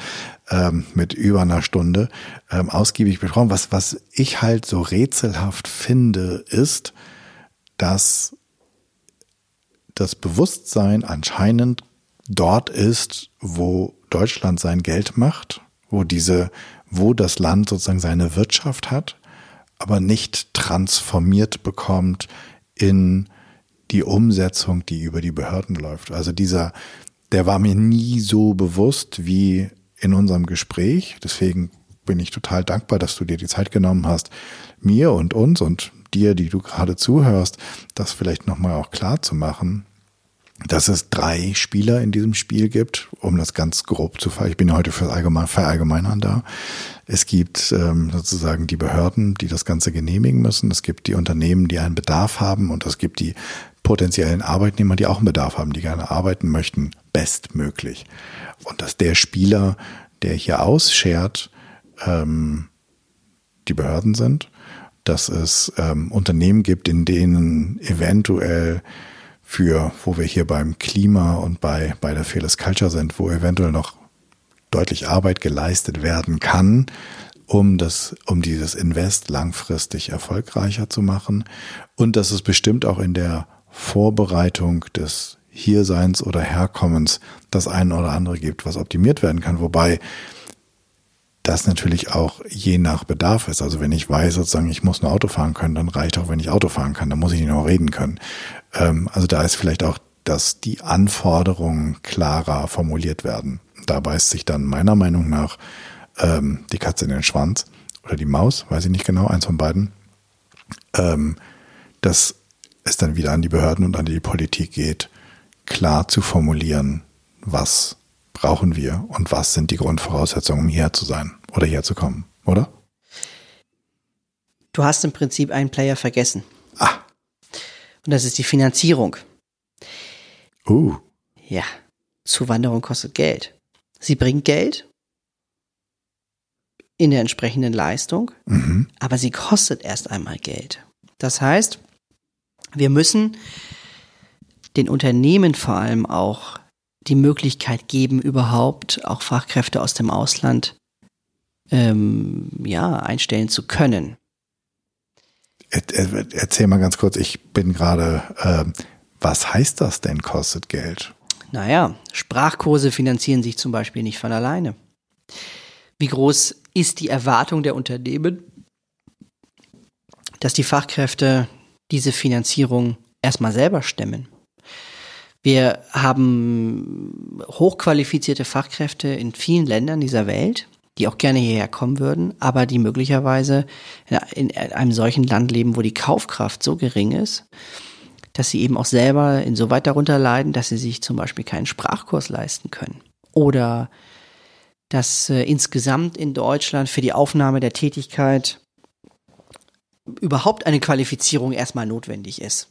ähm, mit über einer Stunde ähm, ausgiebig besprochen. Was, was ich halt so rätselhaft finde, ist, dass das Bewusstsein anscheinend dort ist, wo Deutschland sein Geld macht, wo diese, wo das Land sozusagen seine Wirtschaft hat, aber nicht transformiert bekommt in die Umsetzung, die über die Behörden läuft. Also dieser, der war mir nie so bewusst wie in unserem Gespräch. Deswegen bin ich total dankbar, dass du dir die Zeit genommen hast, mir und uns und dir, die du gerade zuhörst, das vielleicht nochmal auch klar zu machen, dass es drei Spieler in diesem Spiel gibt, um das ganz grob zu ver. Ich bin heute für allgemein, verallgemeinern da. Es gibt ähm, sozusagen die Behörden, die das Ganze genehmigen müssen. Es gibt die Unternehmen, die einen Bedarf haben und es gibt die potenziellen Arbeitnehmer, die auch einen Bedarf haben, die gerne arbeiten möchten, bestmöglich. Und dass der Spieler, der hier ausschert, ähm, die Behörden sind, dass es ähm, Unternehmen gibt, in denen eventuell für, wo wir hier beim Klima und bei, bei der Fearless Culture sind, wo eventuell noch deutlich Arbeit geleistet werden kann, um das, um dieses Invest langfristig erfolgreicher zu machen. Und dass es bestimmt auch in der Vorbereitung des Hierseins oder Herkommens das eine oder andere gibt, was optimiert werden kann. Wobei das natürlich auch je nach Bedarf ist. Also wenn ich weiß, sozusagen, ich muss nur Auto fahren können, dann reicht auch, wenn ich Auto fahren kann, dann muss ich nicht noch reden können. Ähm, also da ist vielleicht auch, dass die Anforderungen klarer formuliert werden. Da beißt sich dann meiner Meinung nach ähm, die Katze in den Schwanz oder die Maus, weiß ich nicht genau, eins von beiden, ähm, dass es dann wieder an die Behörden und an die Politik geht, klar zu formulieren, was brauchen wir und was sind die Grundvoraussetzungen, um hierher zu sein oder hierher zu kommen, oder? Du hast im Prinzip einen Player vergessen. Und das ist die Finanzierung. Uh. Ja, Zuwanderung kostet Geld. Sie bringt Geld in der entsprechenden Leistung, Mhm. aber sie kostet erst einmal Geld. Das heißt, wir müssen den Unternehmen vor allem auch die Möglichkeit geben, überhaupt auch Fachkräfte aus dem Ausland ähm, ja, einstellen zu können. Er, er, erzähl mal ganz kurz, ich bin gerade, ähm, was heißt das denn, kostet Geld? Naja, Sprachkurse finanzieren sich zum Beispiel nicht von alleine. Wie groß ist die Erwartung der Unternehmen, dass die Fachkräfte diese Finanzierung erstmal selber stemmen? Wir haben hochqualifizierte Fachkräfte in vielen Ländern dieser Welt, die auch gerne hierher kommen würden, aber die möglicherweise in einem solchen Land leben, wo die Kaufkraft so gering ist, dass sie eben auch selber insoweit darunter leiden, dass sie sich zum Beispiel keinen Sprachkurs leisten können. Oder dass äh, insgesamt in Deutschland für die Aufnahme der Tätigkeit überhaupt eine Qualifizierung erstmal notwendig ist.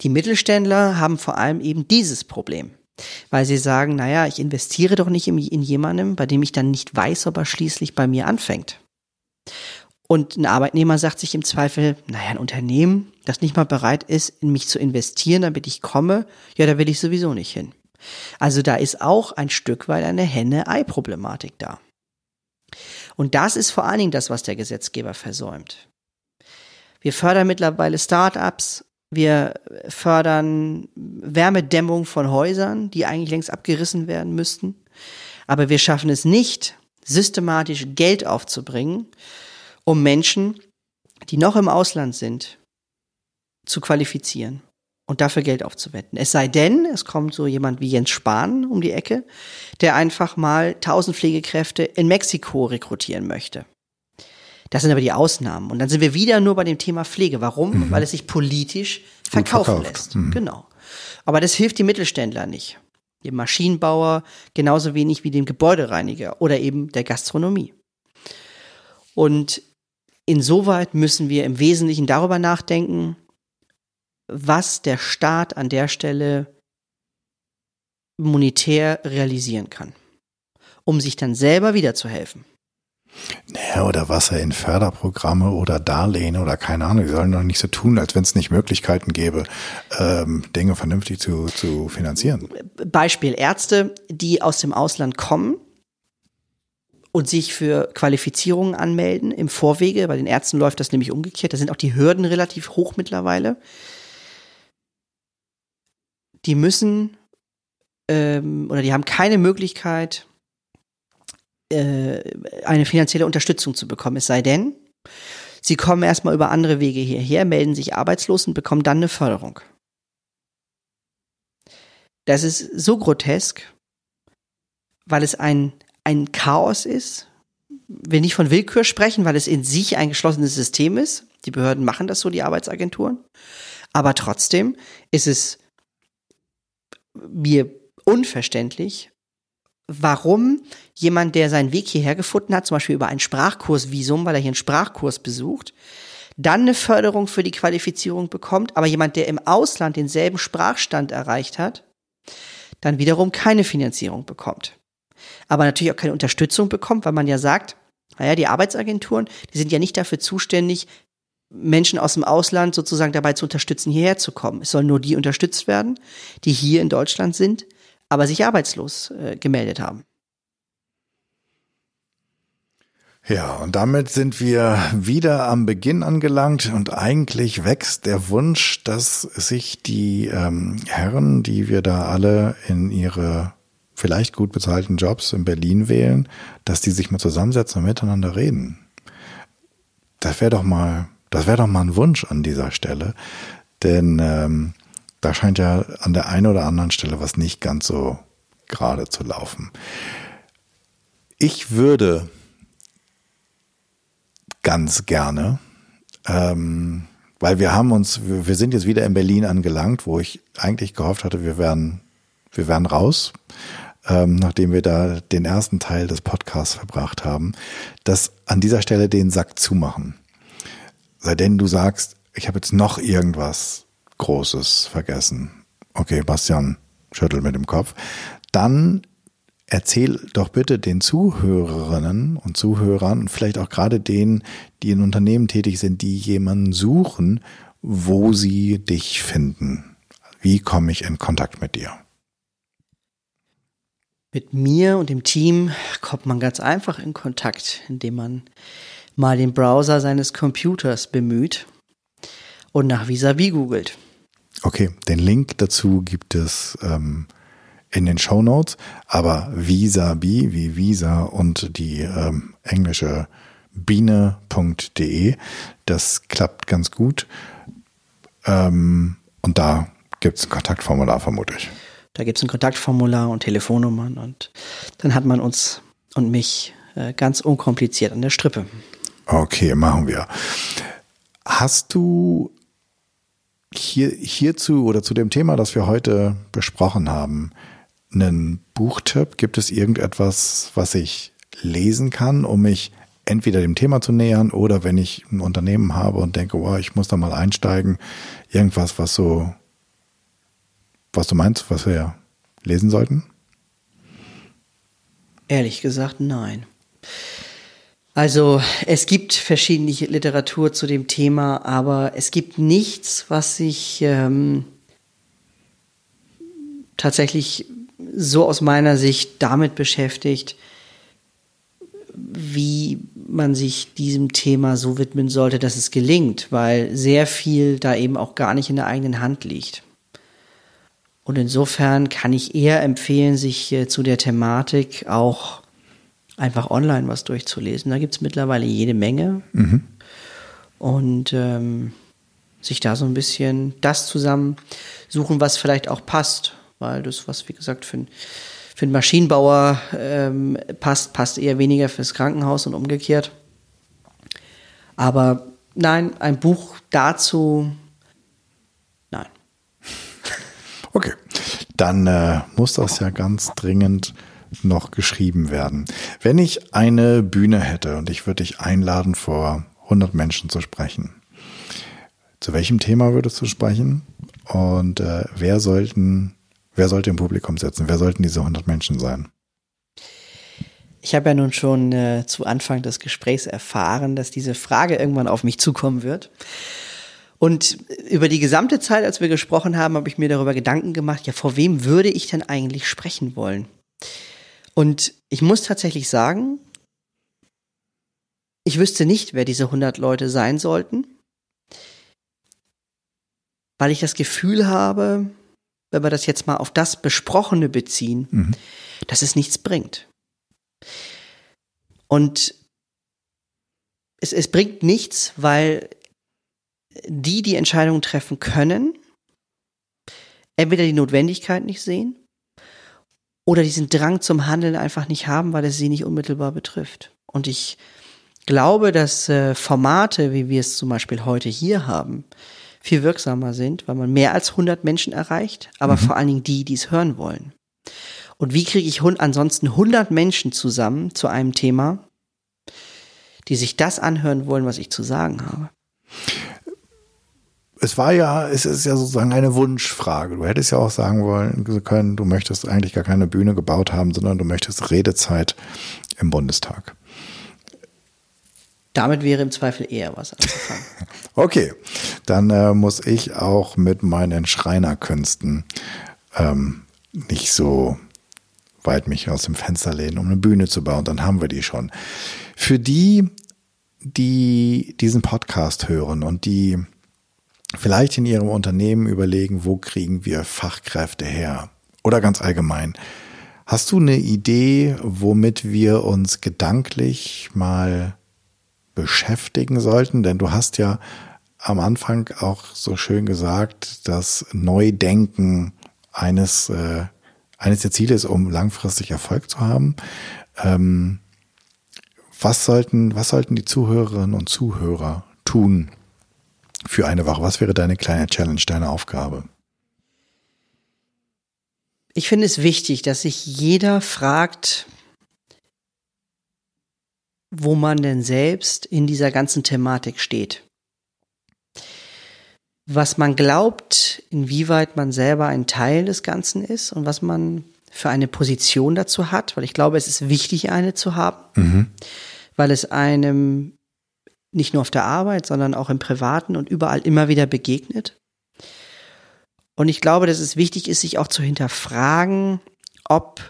Die Mittelständler haben vor allem eben dieses Problem, weil sie sagen, naja, ich investiere doch nicht in, in jemandem, bei dem ich dann nicht weiß, ob er schließlich bei mir anfängt. Und ein Arbeitnehmer sagt sich im Zweifel, naja, ein Unternehmen, das nicht mal bereit ist, in mich zu investieren, damit ich komme, ja, da will ich sowieso nicht hin. Also da ist auch ein Stück weit eine Henne-Ei-Problematik da. Und das ist vor allen Dingen das, was der Gesetzgeber versäumt. Wir fördern mittlerweile Start-ups, wir fördern Wärmedämmung von Häusern, die eigentlich längst abgerissen werden müssten. Aber wir schaffen es nicht, systematisch Geld aufzubringen, um Menschen, die noch im Ausland sind, zu qualifizieren und dafür Geld aufzuwenden. Es sei denn, es kommt so jemand wie Jens Spahn um die Ecke, der einfach mal tausend Pflegekräfte in Mexiko rekrutieren möchte. Das sind aber die Ausnahmen. Und dann sind wir wieder nur bei dem Thema Pflege. Warum? Mhm. Weil es sich politisch verkaufen lässt. Mhm. Genau. Aber das hilft die Mittelständler nicht. Dem Maschinenbauer genauso wenig wie dem Gebäudereiniger oder eben der Gastronomie. Und insoweit müssen wir im Wesentlichen darüber nachdenken, was der Staat an der Stelle monetär realisieren kann, um sich dann selber wieder zu helfen. Naja, oder was er in Förderprogramme oder Darlehen oder keine Ahnung, die sollen doch nicht so tun, als wenn es nicht Möglichkeiten gäbe, ähm, Dinge vernünftig zu, zu finanzieren. Beispiel Ärzte, die aus dem Ausland kommen und sich für Qualifizierungen anmelden im Vorwege. Bei den Ärzten läuft das nämlich umgekehrt. Da sind auch die Hürden relativ hoch mittlerweile. Die müssen ähm, oder die haben keine Möglichkeit, äh, eine finanzielle Unterstützung zu bekommen. Es sei denn, sie kommen erstmal über andere Wege hierher, melden sich arbeitslos und bekommen dann eine Förderung. Das ist so grotesk, weil es ein, ein Chaos ist. Wir nicht von Willkür sprechen, weil es in sich ein geschlossenes System ist. Die Behörden machen das so, die Arbeitsagenturen. Aber trotzdem ist es mir unverständlich, warum jemand, der seinen Weg hierher gefunden hat, zum Beispiel über ein Sprachkursvisum, weil er hier einen Sprachkurs besucht, dann eine Förderung für die Qualifizierung bekommt, aber jemand, der im Ausland denselben Sprachstand erreicht hat, dann wiederum keine Finanzierung bekommt. Aber natürlich auch keine Unterstützung bekommt, weil man ja sagt, naja, die Arbeitsagenturen, die sind ja nicht dafür zuständig, Menschen aus dem Ausland sozusagen dabei zu unterstützen, hierher zu kommen. Es sollen nur die unterstützt werden, die hier in Deutschland sind, aber sich arbeitslos äh, gemeldet haben. Ja, und damit sind wir wieder am Beginn angelangt und eigentlich wächst der Wunsch, dass sich die ähm, Herren, die wir da alle in ihre vielleicht gut bezahlten Jobs in Berlin wählen, dass die sich mal zusammensetzen und miteinander reden. Das wäre doch mal, das wäre doch mal ein Wunsch an dieser Stelle, denn ähm, da scheint ja an der einen oder anderen Stelle was nicht ganz so gerade zu laufen. Ich würde ganz gerne, ähm, Weil wir haben uns, wir sind jetzt wieder in Berlin angelangt, wo ich eigentlich gehofft hatte, wir wären, wir wären raus, ähm, nachdem wir da den ersten Teil des Podcasts verbracht haben, dass an dieser Stelle den Sack zumachen. Sei denn du sagst, ich habe jetzt noch irgendwas Großes vergessen. Okay, Bastian schüttelt mit dem Kopf. Dann erzähl doch bitte den Zuhörerinnen und Zuhörern und vielleicht auch gerade denen, die in Unternehmen tätig sind, die jemanden suchen, wo sie dich finden. Wie komme ich in Kontakt mit dir? Mit mir und dem Team kommt man ganz einfach in Kontakt, indem man mal den Browser seines Computers bemüht und nach Visavi googelt. Okay, den Link dazu gibt es ähm, in den Show Notes, aber Visabi wie Visa und die ähm, englische biene.de, das klappt ganz gut. Ähm, und da gibt es ein Kontaktformular, vermute ich. Da gibt es ein Kontaktformular und Telefonnummern und dann hat man uns und mich äh, ganz unkompliziert an der Strippe. Okay, machen wir. Hast du hier, hierzu oder zu dem Thema, das wir heute besprochen haben, einen Buchtipp? Gibt es irgendetwas, was ich lesen kann, um mich entweder dem Thema zu nähern oder wenn ich ein Unternehmen habe und denke, wow, ich muss da mal einsteigen, irgendwas, was so, was du meinst, was wir lesen sollten? Ehrlich gesagt, nein. Also es gibt verschiedene Literatur zu dem Thema, aber es gibt nichts, was sich ähm, tatsächlich so aus meiner Sicht damit beschäftigt, wie man sich diesem Thema so widmen sollte, dass es gelingt, weil sehr viel da eben auch gar nicht in der eigenen Hand liegt. Und insofern kann ich eher empfehlen, sich äh, zu der Thematik auch einfach online was durchzulesen. Da gibt es mittlerweile jede Menge. Mhm. Und ähm, sich da so ein bisschen das zusammensuchen, was vielleicht auch passt. Weil das, was wie gesagt für, für einen Maschinenbauer ähm, passt, passt eher weniger fürs Krankenhaus und umgekehrt. Aber nein, ein Buch dazu, nein. Okay, dann äh, muss das ja ganz dringend noch geschrieben werden. Wenn ich eine Bühne hätte und ich würde dich einladen, vor 100 Menschen zu sprechen, zu welchem Thema würdest du sprechen? Und äh, wer sollten, wer sollte im Publikum sitzen? Wer sollten diese 100 Menschen sein? Ich habe ja nun schon äh, zu Anfang des Gesprächs erfahren, dass diese Frage irgendwann auf mich zukommen wird. Und über die gesamte Zeit, als wir gesprochen haben, habe ich mir darüber Gedanken gemacht, ja, vor wem würde ich denn eigentlich sprechen wollen? Und ich muss tatsächlich sagen, ich wüsste nicht, wer diese 100 Leute sein sollten, weil ich das Gefühl habe, wenn wir das jetzt mal auf das Besprochene beziehen, mhm. dass es nichts bringt. Und es, es bringt nichts, weil die die Entscheidung treffen können, entweder die Notwendigkeit nicht sehen oder diesen Drang zum Handeln einfach nicht haben, weil es sie nicht unmittelbar betrifft. Und ich glaube, dass äh, Formate, wie wir es zum Beispiel heute hier haben, viel wirksamer sind, weil man mehr als 100 Menschen erreicht, aber mhm. vor allen Dingen die, die es hören wollen. Und wie kriege ich ansonsten 100 Menschen zusammen zu einem Thema, die sich das anhören wollen, was ich zu sagen habe? Es war ja, es ist ja sozusagen eine Wunschfrage. Du hättest ja auch sagen wollen können, du möchtest eigentlich gar keine Bühne gebaut haben, sondern du möchtest Redezeit im Bundestag. Damit wäre im Zweifel eher was anzufangen. okay, dann äh, muss ich auch mit meinen Schreinerkünsten ähm, nicht so weit mich aus dem Fenster lehnen, um eine Bühne zu bauen. Dann haben wir die schon. Für die, die diesen Podcast hören und die vielleicht in Ihrem Unternehmen überlegen, wo kriegen wir Fachkräfte her? Oder ganz allgemein. Hast du eine Idee, womit wir uns gedanklich mal beschäftigen sollten? Denn du hast ja am Anfang auch so schön gesagt, dass Neudenken eines, äh, eines der Ziele ist, um langfristig Erfolg zu haben. Ähm, was sollten, was sollten die Zuhörerinnen und Zuhörer tun, für eine Woche? Was wäre deine kleine Challenge, deine Aufgabe? Ich finde es wichtig, dass sich jeder fragt, wo man denn selbst in dieser ganzen Thematik steht. Was man glaubt, inwieweit man selber ein Teil des Ganzen ist und was man für eine Position dazu hat, weil ich glaube, es ist wichtig, eine zu haben, mhm. weil es einem nicht nur auf der Arbeit, sondern auch im Privaten und überall immer wieder begegnet. Und ich glaube, dass es wichtig ist, sich auch zu hinterfragen, ob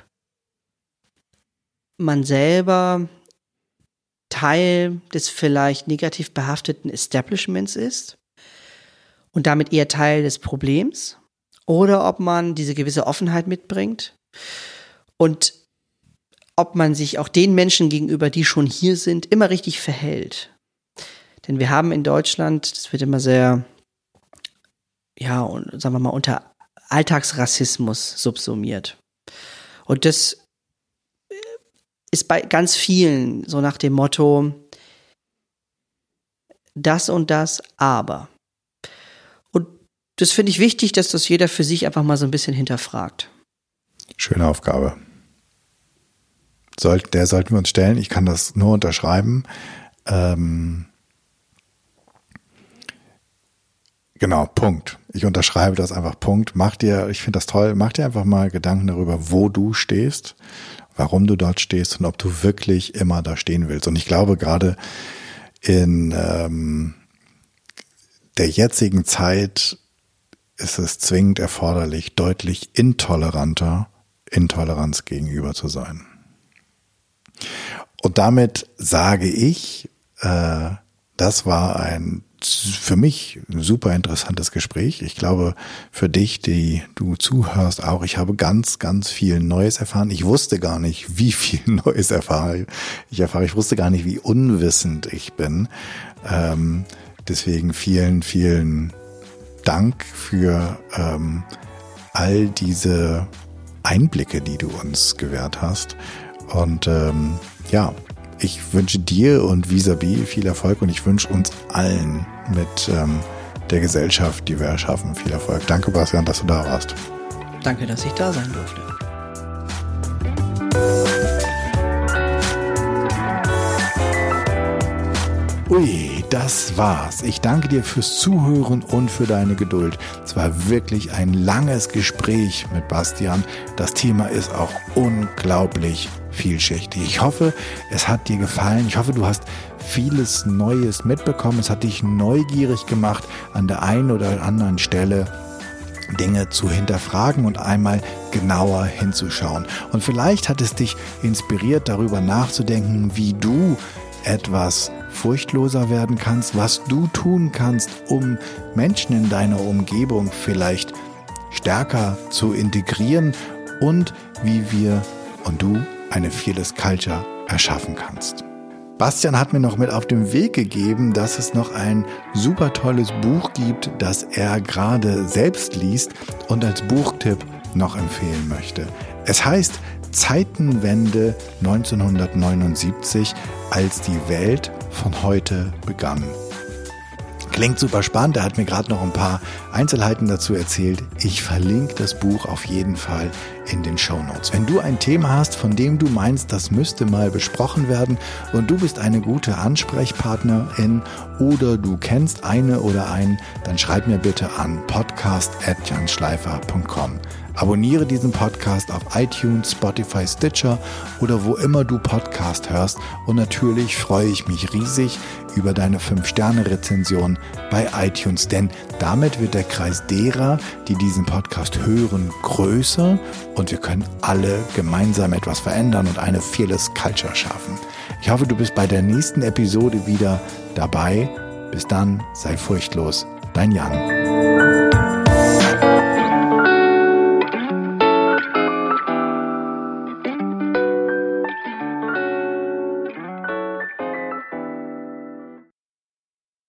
man selber Teil des vielleicht negativ behafteten Establishments ist und damit eher Teil des Problems oder ob man diese gewisse Offenheit mitbringt und ob man sich auch den Menschen gegenüber, die schon hier sind, immer richtig verhält. Denn wir haben in Deutschland, das wird immer sehr, ja, sagen wir mal, unter Alltagsrassismus subsumiert. Und das ist bei ganz vielen so nach dem Motto, das und das, aber. Und das finde ich wichtig, dass das jeder für sich einfach mal so ein bisschen hinterfragt. Schöne Aufgabe. Soll, der sollten wir uns stellen. Ich kann das nur unterschreiben. Ähm, Genau, Punkt. Ich unterschreibe das einfach, Punkt. Mach dir, ich finde das toll, mach dir einfach mal Gedanken darüber, wo du stehst, warum du dort stehst und ob du wirklich immer da stehen willst. Und ich glaube, gerade in ähm, der jetzigen Zeit ist es zwingend erforderlich, deutlich intoleranter Intoleranz gegenüber zu sein. Und damit sage ich, äh, das war ein für mich ein super interessantes Gespräch. Ich glaube, für dich, die du zuhörst, auch. Ich habe ganz, ganz viel Neues erfahren. Ich wusste gar nicht, wie viel Neues erfahre ich erfahre. Ich wusste gar nicht, wie unwissend ich bin. Ähm, deswegen vielen, vielen Dank für ähm, all diese Einblicke, die du uns gewährt hast. Und ähm, ja, ich wünsche dir und Visabi viel Erfolg und ich wünsche uns allen mit ähm, der Gesellschaft, die wir erschaffen, viel Erfolg. Danke, Bastian, dass du da warst. Danke, dass ich da sein durfte. Ui, das war's. Ich danke dir fürs Zuhören und für deine Geduld. Es war wirklich ein langes Gespräch mit Bastian. Das Thema ist auch unglaublich vielschichtig. Ich hoffe, es hat dir gefallen. Ich hoffe, du hast vieles Neues mitbekommen. Es hat dich neugierig gemacht, an der einen oder anderen Stelle Dinge zu hinterfragen und einmal genauer hinzuschauen. Und vielleicht hat es dich inspiriert, darüber nachzudenken, wie du etwas furchtloser werden kannst, was du tun kannst, um Menschen in deiner Umgebung vielleicht stärker zu integrieren und wie wir und du eine Fearless Culture erschaffen kannst. Bastian hat mir noch mit auf den Weg gegeben, dass es noch ein super tolles Buch gibt, das er gerade selbst liest und als Buchtipp noch empfehlen möchte. Es heißt Zeitenwende 1979, als die Welt von heute begann. Klingt super spannend. Er hat mir gerade noch ein paar Einzelheiten dazu erzählt. Ich verlinke das Buch auf jeden Fall in den Show Notes. Wenn du ein Thema hast, von dem du meinst, das müsste mal besprochen werden und du bist eine gute Ansprechpartnerin oder du kennst eine oder einen, dann schreib mir bitte an podcast@janschleifer.com. Abonniere diesen Podcast auf iTunes, Spotify, Stitcher oder wo immer du Podcast hörst. Und natürlich freue ich mich riesig über deine 5-Sterne-Rezension bei iTunes, denn damit wird der Kreis derer, die diesen Podcast hören, größer und wir können alle gemeinsam etwas verändern und eine Fearless Culture schaffen. Ich hoffe, du bist bei der nächsten Episode wieder dabei. Bis dann, sei furchtlos. Dein Jan.